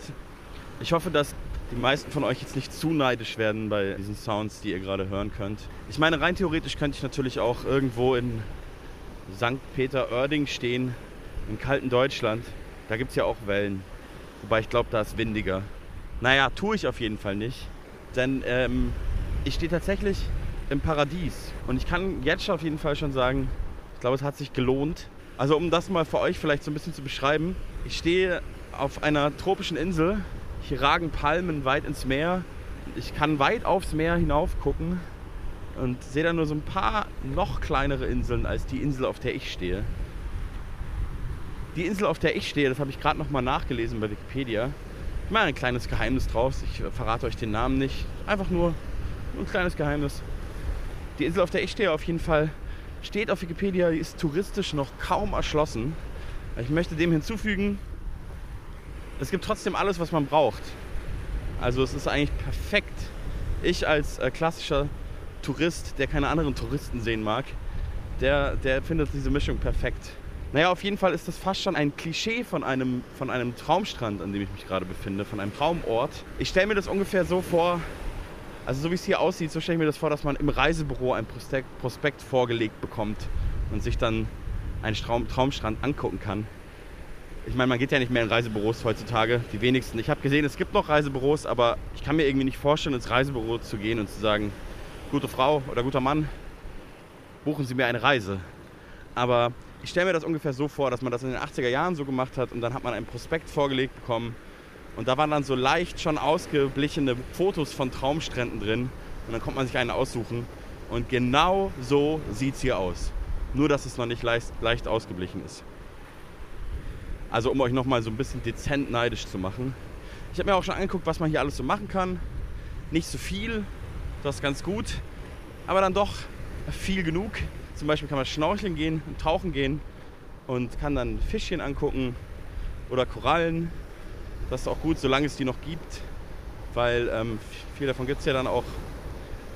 Ich hoffe, dass die meisten von euch jetzt nicht zu neidisch werden bei diesen Sounds, die ihr gerade hören könnt. Ich meine, rein theoretisch könnte ich natürlich auch irgendwo in St. Peter-Oerding stehen, im kalten Deutschland. Da gibt es ja auch Wellen. Wobei ich glaube, da ist windiger. Naja, tue ich auf jeden Fall nicht. Denn ähm, ich stehe tatsächlich im Paradies. Und ich kann jetzt auf jeden Fall schon sagen, ich glaube, es hat sich gelohnt. Also um das mal für euch vielleicht so ein bisschen zu beschreiben. Ich stehe auf einer tropischen Insel. Hier ragen Palmen weit ins Meer. Ich kann weit aufs Meer hinauf gucken und sehe da nur so ein paar noch kleinere Inseln als die Insel, auf der ich stehe. Die Insel, auf der ich stehe, das habe ich gerade noch mal nachgelesen bei Wikipedia. Mal ein kleines Geheimnis draus. Ich äh, verrate euch den Namen nicht. Einfach nur ein kleines Geheimnis. Die Insel, auf der ich stehe, auf jeden Fall steht auf Wikipedia, die ist touristisch noch kaum erschlossen. Ich möchte dem hinzufügen, es gibt trotzdem alles, was man braucht. Also es ist eigentlich perfekt. Ich als äh, klassischer Tourist, der keine anderen Touristen sehen mag, der, der findet diese Mischung perfekt. Naja, auf jeden Fall ist das fast schon ein Klischee von einem, von einem Traumstrand, an dem ich mich gerade befinde, von einem Traumort. Ich stelle mir das ungefähr so vor, also so wie es hier aussieht, so stelle ich mir das vor, dass man im Reisebüro ein Prospekt, Prospekt vorgelegt bekommt und sich dann einen Traum, Traumstrand angucken kann. Ich meine, man geht ja nicht mehr in Reisebüros heutzutage, die wenigsten. Ich habe gesehen, es gibt noch Reisebüros, aber ich kann mir irgendwie nicht vorstellen, ins Reisebüro zu gehen und zu sagen, gute Frau oder guter Mann, buchen Sie mir eine Reise. Aber ich stelle mir das ungefähr so vor, dass man das in den 80er Jahren so gemacht hat und dann hat man einen Prospekt vorgelegt bekommen und da waren dann so leicht schon ausgeblichene Fotos von Traumstränden drin und dann konnte man sich einen aussuchen und genau so sieht es hier aus. Nur, dass es noch nicht leicht, leicht ausgeblichen ist. Also um euch nochmal so ein bisschen dezent neidisch zu machen. Ich habe mir auch schon angeguckt, was man hier alles so machen kann. Nicht so viel, das ist ganz gut, aber dann doch viel genug. Zum Beispiel kann man schnorcheln gehen und tauchen gehen und kann dann Fischchen angucken oder Korallen. Das ist auch gut, solange es die noch gibt, weil ähm, viel davon gibt es ja dann auch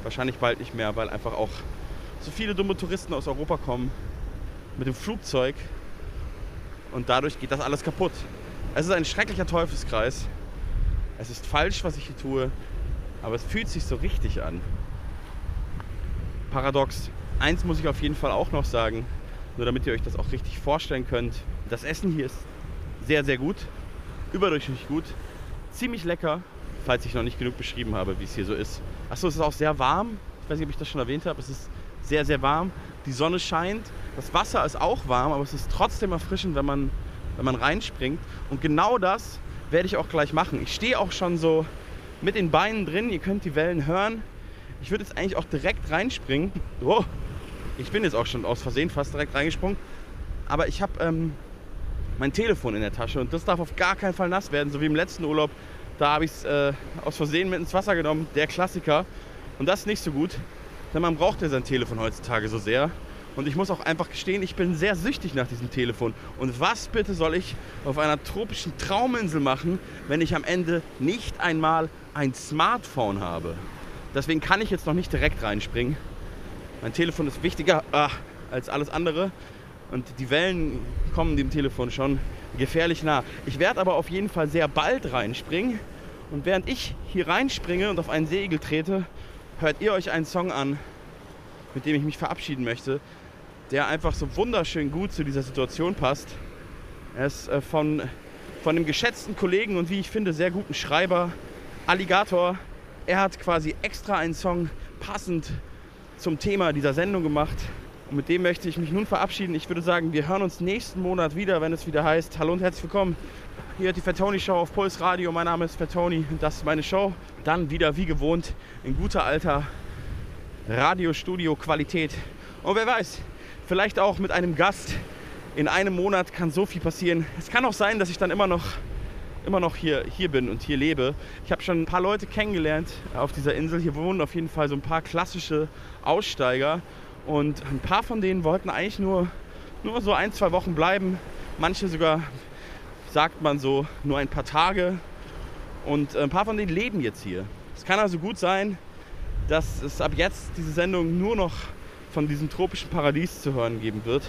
wahrscheinlich bald nicht mehr, weil einfach auch so viele dumme Touristen aus Europa kommen mit dem Flugzeug und dadurch geht das alles kaputt. Es ist ein schrecklicher Teufelskreis. Es ist falsch, was ich hier tue, aber es fühlt sich so richtig an. Paradox. Eins muss ich auf jeden Fall auch noch sagen, nur damit ihr euch das auch richtig vorstellen könnt. Das Essen hier ist sehr, sehr gut, überdurchschnittlich gut, ziemlich lecker, falls ich noch nicht genug beschrieben habe, wie es hier so ist. Achso, es ist auch sehr warm. Ich weiß nicht, ob ich das schon erwähnt habe. Es ist sehr, sehr warm. Die Sonne scheint. Das Wasser ist auch warm, aber es ist trotzdem erfrischend, wenn man, wenn man reinspringt. Und genau das werde ich auch gleich machen. Ich stehe auch schon so mit den Beinen drin. Ihr könnt die Wellen hören. Ich würde jetzt eigentlich auch direkt reinspringen. Oh, ich bin jetzt auch schon aus Versehen fast direkt reingesprungen. Aber ich habe ähm, mein Telefon in der Tasche und das darf auf gar keinen Fall nass werden, so wie im letzten Urlaub. Da habe ich es äh, aus Versehen mit ins Wasser genommen, der Klassiker. Und das ist nicht so gut, denn man braucht ja sein Telefon heutzutage so sehr. Und ich muss auch einfach gestehen, ich bin sehr süchtig nach diesem Telefon. Und was bitte soll ich auf einer tropischen Trauminsel machen, wenn ich am Ende nicht einmal ein Smartphone habe? Deswegen kann ich jetzt noch nicht direkt reinspringen. Mein Telefon ist wichtiger ah, als alles andere. Und die Wellen kommen dem Telefon schon gefährlich nah. Ich werde aber auf jeden Fall sehr bald reinspringen. Und während ich hier reinspringe und auf einen Segel trete, hört ihr euch einen Song an, mit dem ich mich verabschieden möchte, der einfach so wunderschön gut zu dieser Situation passt. Er ist äh, von, von dem geschätzten Kollegen und wie ich finde sehr guten Schreiber Alligator. Er hat quasi extra einen Song passend zum Thema dieser Sendung gemacht. Und mit dem möchte ich mich nun verabschieden. Ich würde sagen, wir hören uns nächsten Monat wieder, wenn es wieder heißt. Hallo und herzlich willkommen. Hier die Fatoni Show auf Puls Radio. Mein Name ist und das ist meine Show. Dann wieder wie gewohnt in guter alter Radiostudio-Qualität. Und wer weiß, vielleicht auch mit einem Gast. In einem Monat kann so viel passieren. Es kann auch sein, dass ich dann immer noch, immer noch hier, hier bin und hier lebe. Ich habe schon ein paar Leute kennengelernt auf dieser Insel. Hier wohnen auf jeden Fall so ein paar klassische Aussteiger. Und ein paar von denen wollten eigentlich nur, nur so ein, zwei Wochen bleiben. Manche sogar, sagt man so, nur ein paar Tage. Und ein paar von denen leben jetzt hier. Es kann also gut sein, dass es ab jetzt diese Sendung nur noch von diesem tropischen Paradies zu hören geben wird.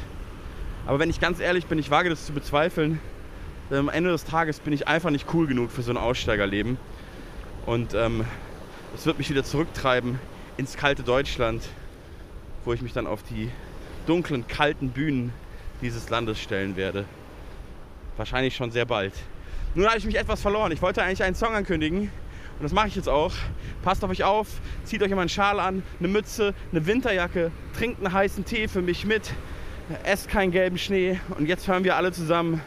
Aber wenn ich ganz ehrlich bin, ich wage das zu bezweifeln, Am Ende des Tages bin ich einfach nicht cool genug für so ein Aussteigerleben. Und ähm, es wird mich wieder zurücktreiben ins kalte Deutschland, wo ich mich dann auf die dunklen, kalten Bühnen dieses Landes stellen werde. Wahrscheinlich schon sehr bald. Nun habe ich mich etwas verloren. Ich wollte eigentlich einen Song ankündigen und das mache ich jetzt auch. Passt auf euch auf, zieht euch immer einen Schal an, eine Mütze, eine Winterjacke, trinkt einen heißen Tee für mich mit, esst keinen gelben Schnee und jetzt hören wir alle zusammen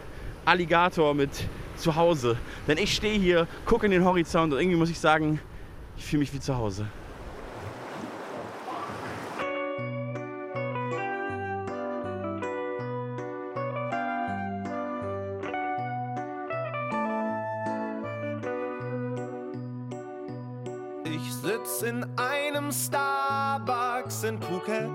Alligator mit Zuhause. Denn ich stehe hier, gucke in den Horizont und irgendwie muss ich sagen, ich fühle mich wie zu Hause. Sitz in einem Starbucks in Phuket.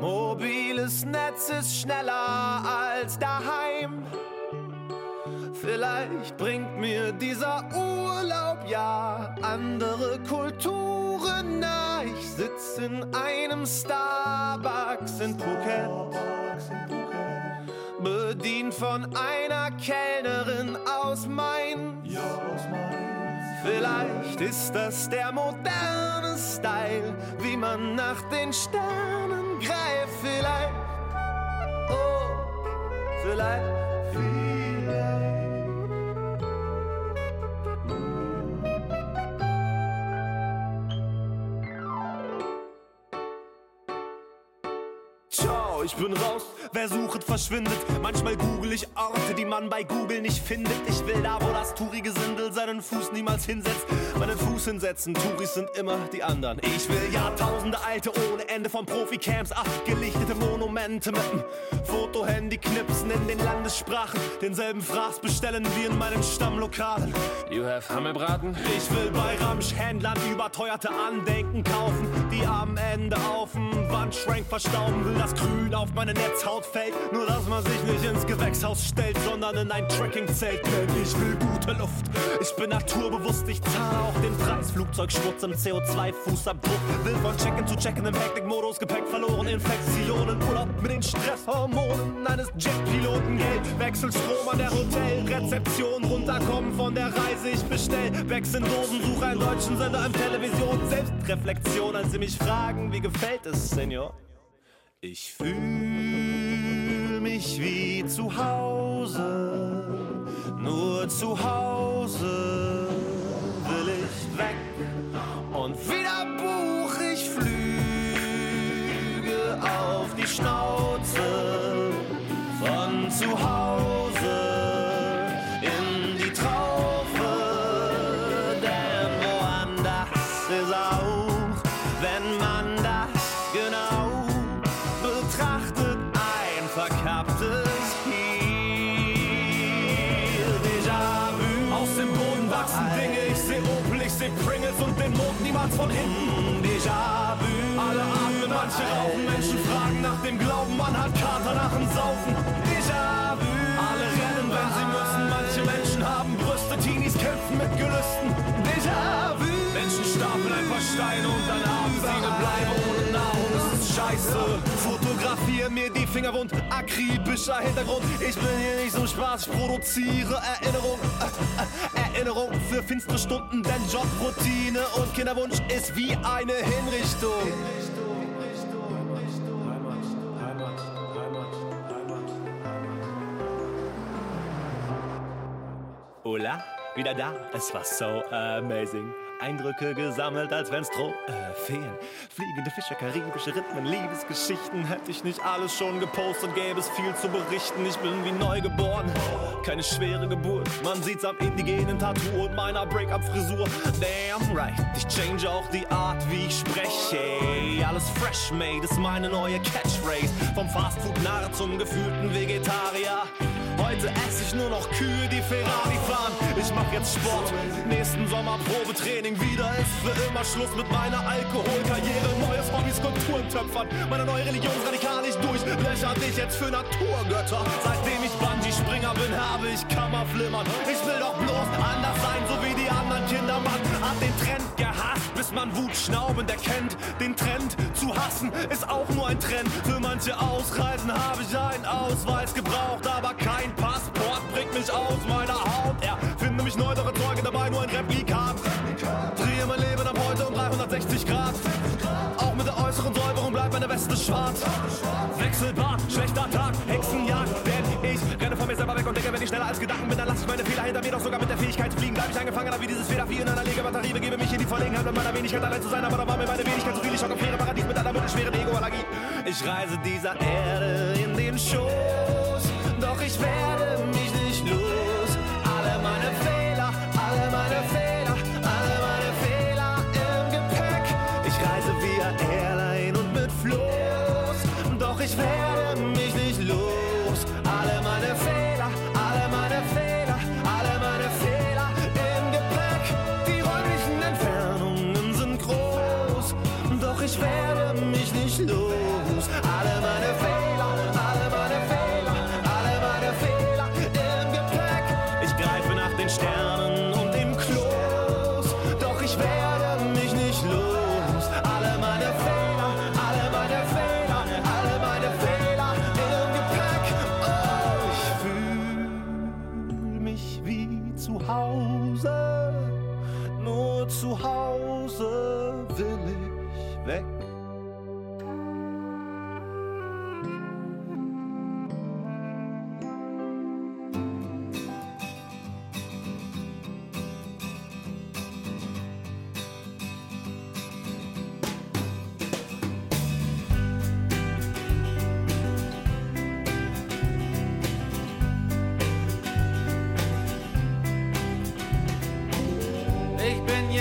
Mobiles Netz ist schneller als daheim. Vielleicht bringt mir dieser Urlaub ja andere Kulturen nah. Ich sitz in einem Starbucks in Phuket. Bedient von einer Kellnerin aus Main. Vielleicht ist das der moderne Style, wie man nach den Sternen greift. Vielleicht, oh, vielleicht, vielleicht. Ciao, ich bin raus. Wer sucht, verschwindet. Manchmal google ich Orte, die man bei Google nicht findet. Ich will da, wo das Touri-Gesindel seinen Fuß niemals hinsetzt. Meinen Fuß hinsetzen, Touris sind immer die anderen. Ich will Jahrtausende alte ohne Ende von Profi-Camps, abgelichtete Monumente mit dem Fotohandy knipsen in den Landessprachen. Denselben Fraß bestellen wie in meinen Stammlokalen. You have Hammelbraten? Ich will bei Ramschhändlern überteuerte Andenken kaufen, die am Ende auf dem Wandschrank verstauben. Will das Grün auf meine Netzhaut fällt, nur dass man sich nicht ins Gewächshaus stellt, sondern in ein Trekkingzelt. Denn ich will gute Luft. Ich bin naturbewusst, ich zahle auch den Preis. Flugzeugschmutz im CO2-Fußabdruck. Will von Check-in zu Check-in im Hektikmodus, Gepäck verloren, Infektionen, Urlaub mit den Stresshormonen eines Jetpiloten. Geld, Wechselstrom an der Hotelrezeption, runterkommen von der Reise. Ich bestell in Dosen, suche einen deutschen Sender im Television. Selbstreflexion, als sie mich fragen, wie gefällt es, Senior? Ich fühl mich wie zu Hause, nur zu Hause will ich weg und wieder buch ich Flüge auf die Schnauze von zu Hause dem Glauben, man hat Kater nach dem Saufen. Déjà-vu. Alle rennen, wenn sie müssen, manche Menschen haben Brüste, Teenies kämpfen mit Gelüsten. Déjà-vu. Menschen stapeln ein paar Steine und dann haben sie eine Bleibe ohne Nahrung. Das ist scheiße. Fotografiere mir die Finger wund, akribischer Hintergrund. Ich bin hier nicht so Spaß, ich produziere Erinnerung. Äh, äh, Erinnerung für finstere Stunden, denn Jobroutine und Kinderwunsch ist wie eine Hinrichtung. Hola, wieder da. Es war so amazing. Eindrücke gesammelt, als wenn's Trophäen. Fliegende Fische, karibische Rhythmen, Liebesgeschichten. Hätte ich nicht alles schon gepostet, gäbe es viel zu berichten. Ich bin wie neugeboren, keine schwere Geburt. Man sieht's am indigenen Tattoo und meiner Break-up-Frisur. Damn right, ich change auch die Art, wie ich spreche. Alles fresh made ist meine neue Catchphrase. Vom Fastfood-Narr zum gefühlten Vegetarier. Heute esse ich nur noch Kühe, die Ferrari fahren. Ich mach jetzt Sport, nächsten Sommer Probetraining. Wieder ist für immer Schluss mit meiner Alkoholkarriere. Neues Hobby, Skulpturen töpfern. Meine neue Religion radikal nicht durch. Löcher dich jetzt für Naturgötter. Seitdem ich Bungee-Springer bin, habe ich Kammerflimmern. Ich will doch bloß anders sein, so wie die anderen Kinder. Man hat den Trend gehasst, bis man Wut schnaubend erkennt. Den Trend Reisen ist auch nur ein Trend. Für manche Ausreisen habe ich einen Ausweis gebraucht, aber kein Passport bringt mich aus meiner Haut. Er Erfinde mich neu, doch erzeuge dabei nur ein Replikat. Drehe mein Leben ab heute um 360 Grad. Auch mit der äußeren Säuberung bleibt meine Weste schwarz. Wechselbar, schlechter Tag als Gedanken bin, dann lasse ich meine Fehler hinter mir, doch sogar mit der Fähigkeit zu fliegen, bleib ich eingefangener wie dieses Feder 4 in einer Legebatterie, begebe mich in die Verlegenheit mit meiner Wenigkeit allein zu sein, aber da war mir meine Wenigkeit zu viel, ich schock im Paradies mit einer mittelschweren Ego-Allergie. Ich reise dieser Erde in den Schoß, doch ich werde mich nicht los. Alle meine Fehler, alle meine Fehler, alle meine Fehler im Gepäck. Ich reise via Airline und mit Floß, doch ich werde mich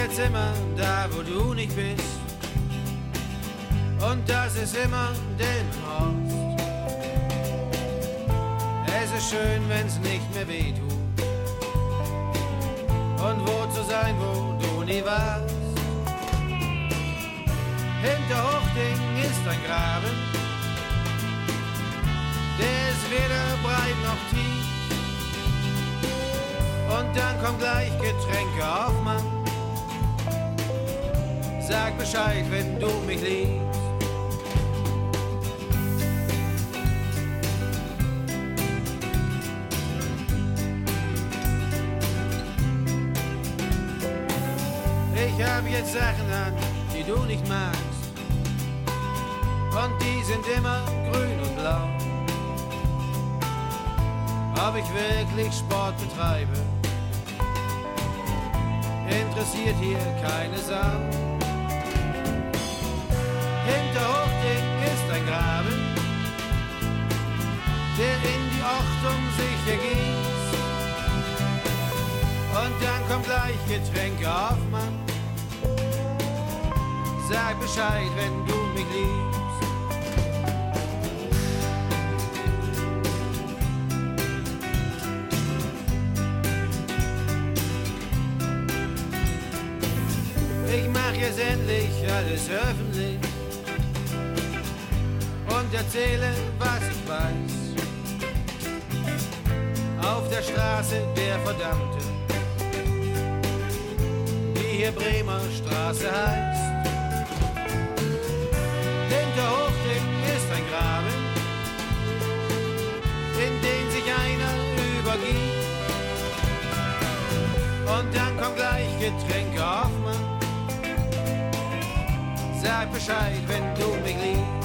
jetzt immer da, wo du nicht bist. Und das ist immer den Horst. Es ist schön, wenn's nicht mehr weh tut. Und wo zu sein, wo du nie warst. Hinter Hochding ist ein Graben. Der ist weder breit noch tief. Und dann kommt gleich Getränke auf, Mann. Sag Bescheid, wenn du mich liebst. Ich hab jetzt Sachen an, die du nicht magst. Und die sind immer grün und blau. Ob ich wirklich Sport betreibe, interessiert hier keine Sau. Kommt gleich Getränke auf, Mann. Sag Bescheid, wenn du mich liebst. Ich mach jetzt endlich alles öffentlich und erzähle, was ich weiß. Auf der Straße der Verdammte, Straße. Hinter Hochding ist ein Graben, in den sich einer übergibt. Und dann kommt gleich Getränke auf, Mann. Sag Bescheid, wenn du mich liebst.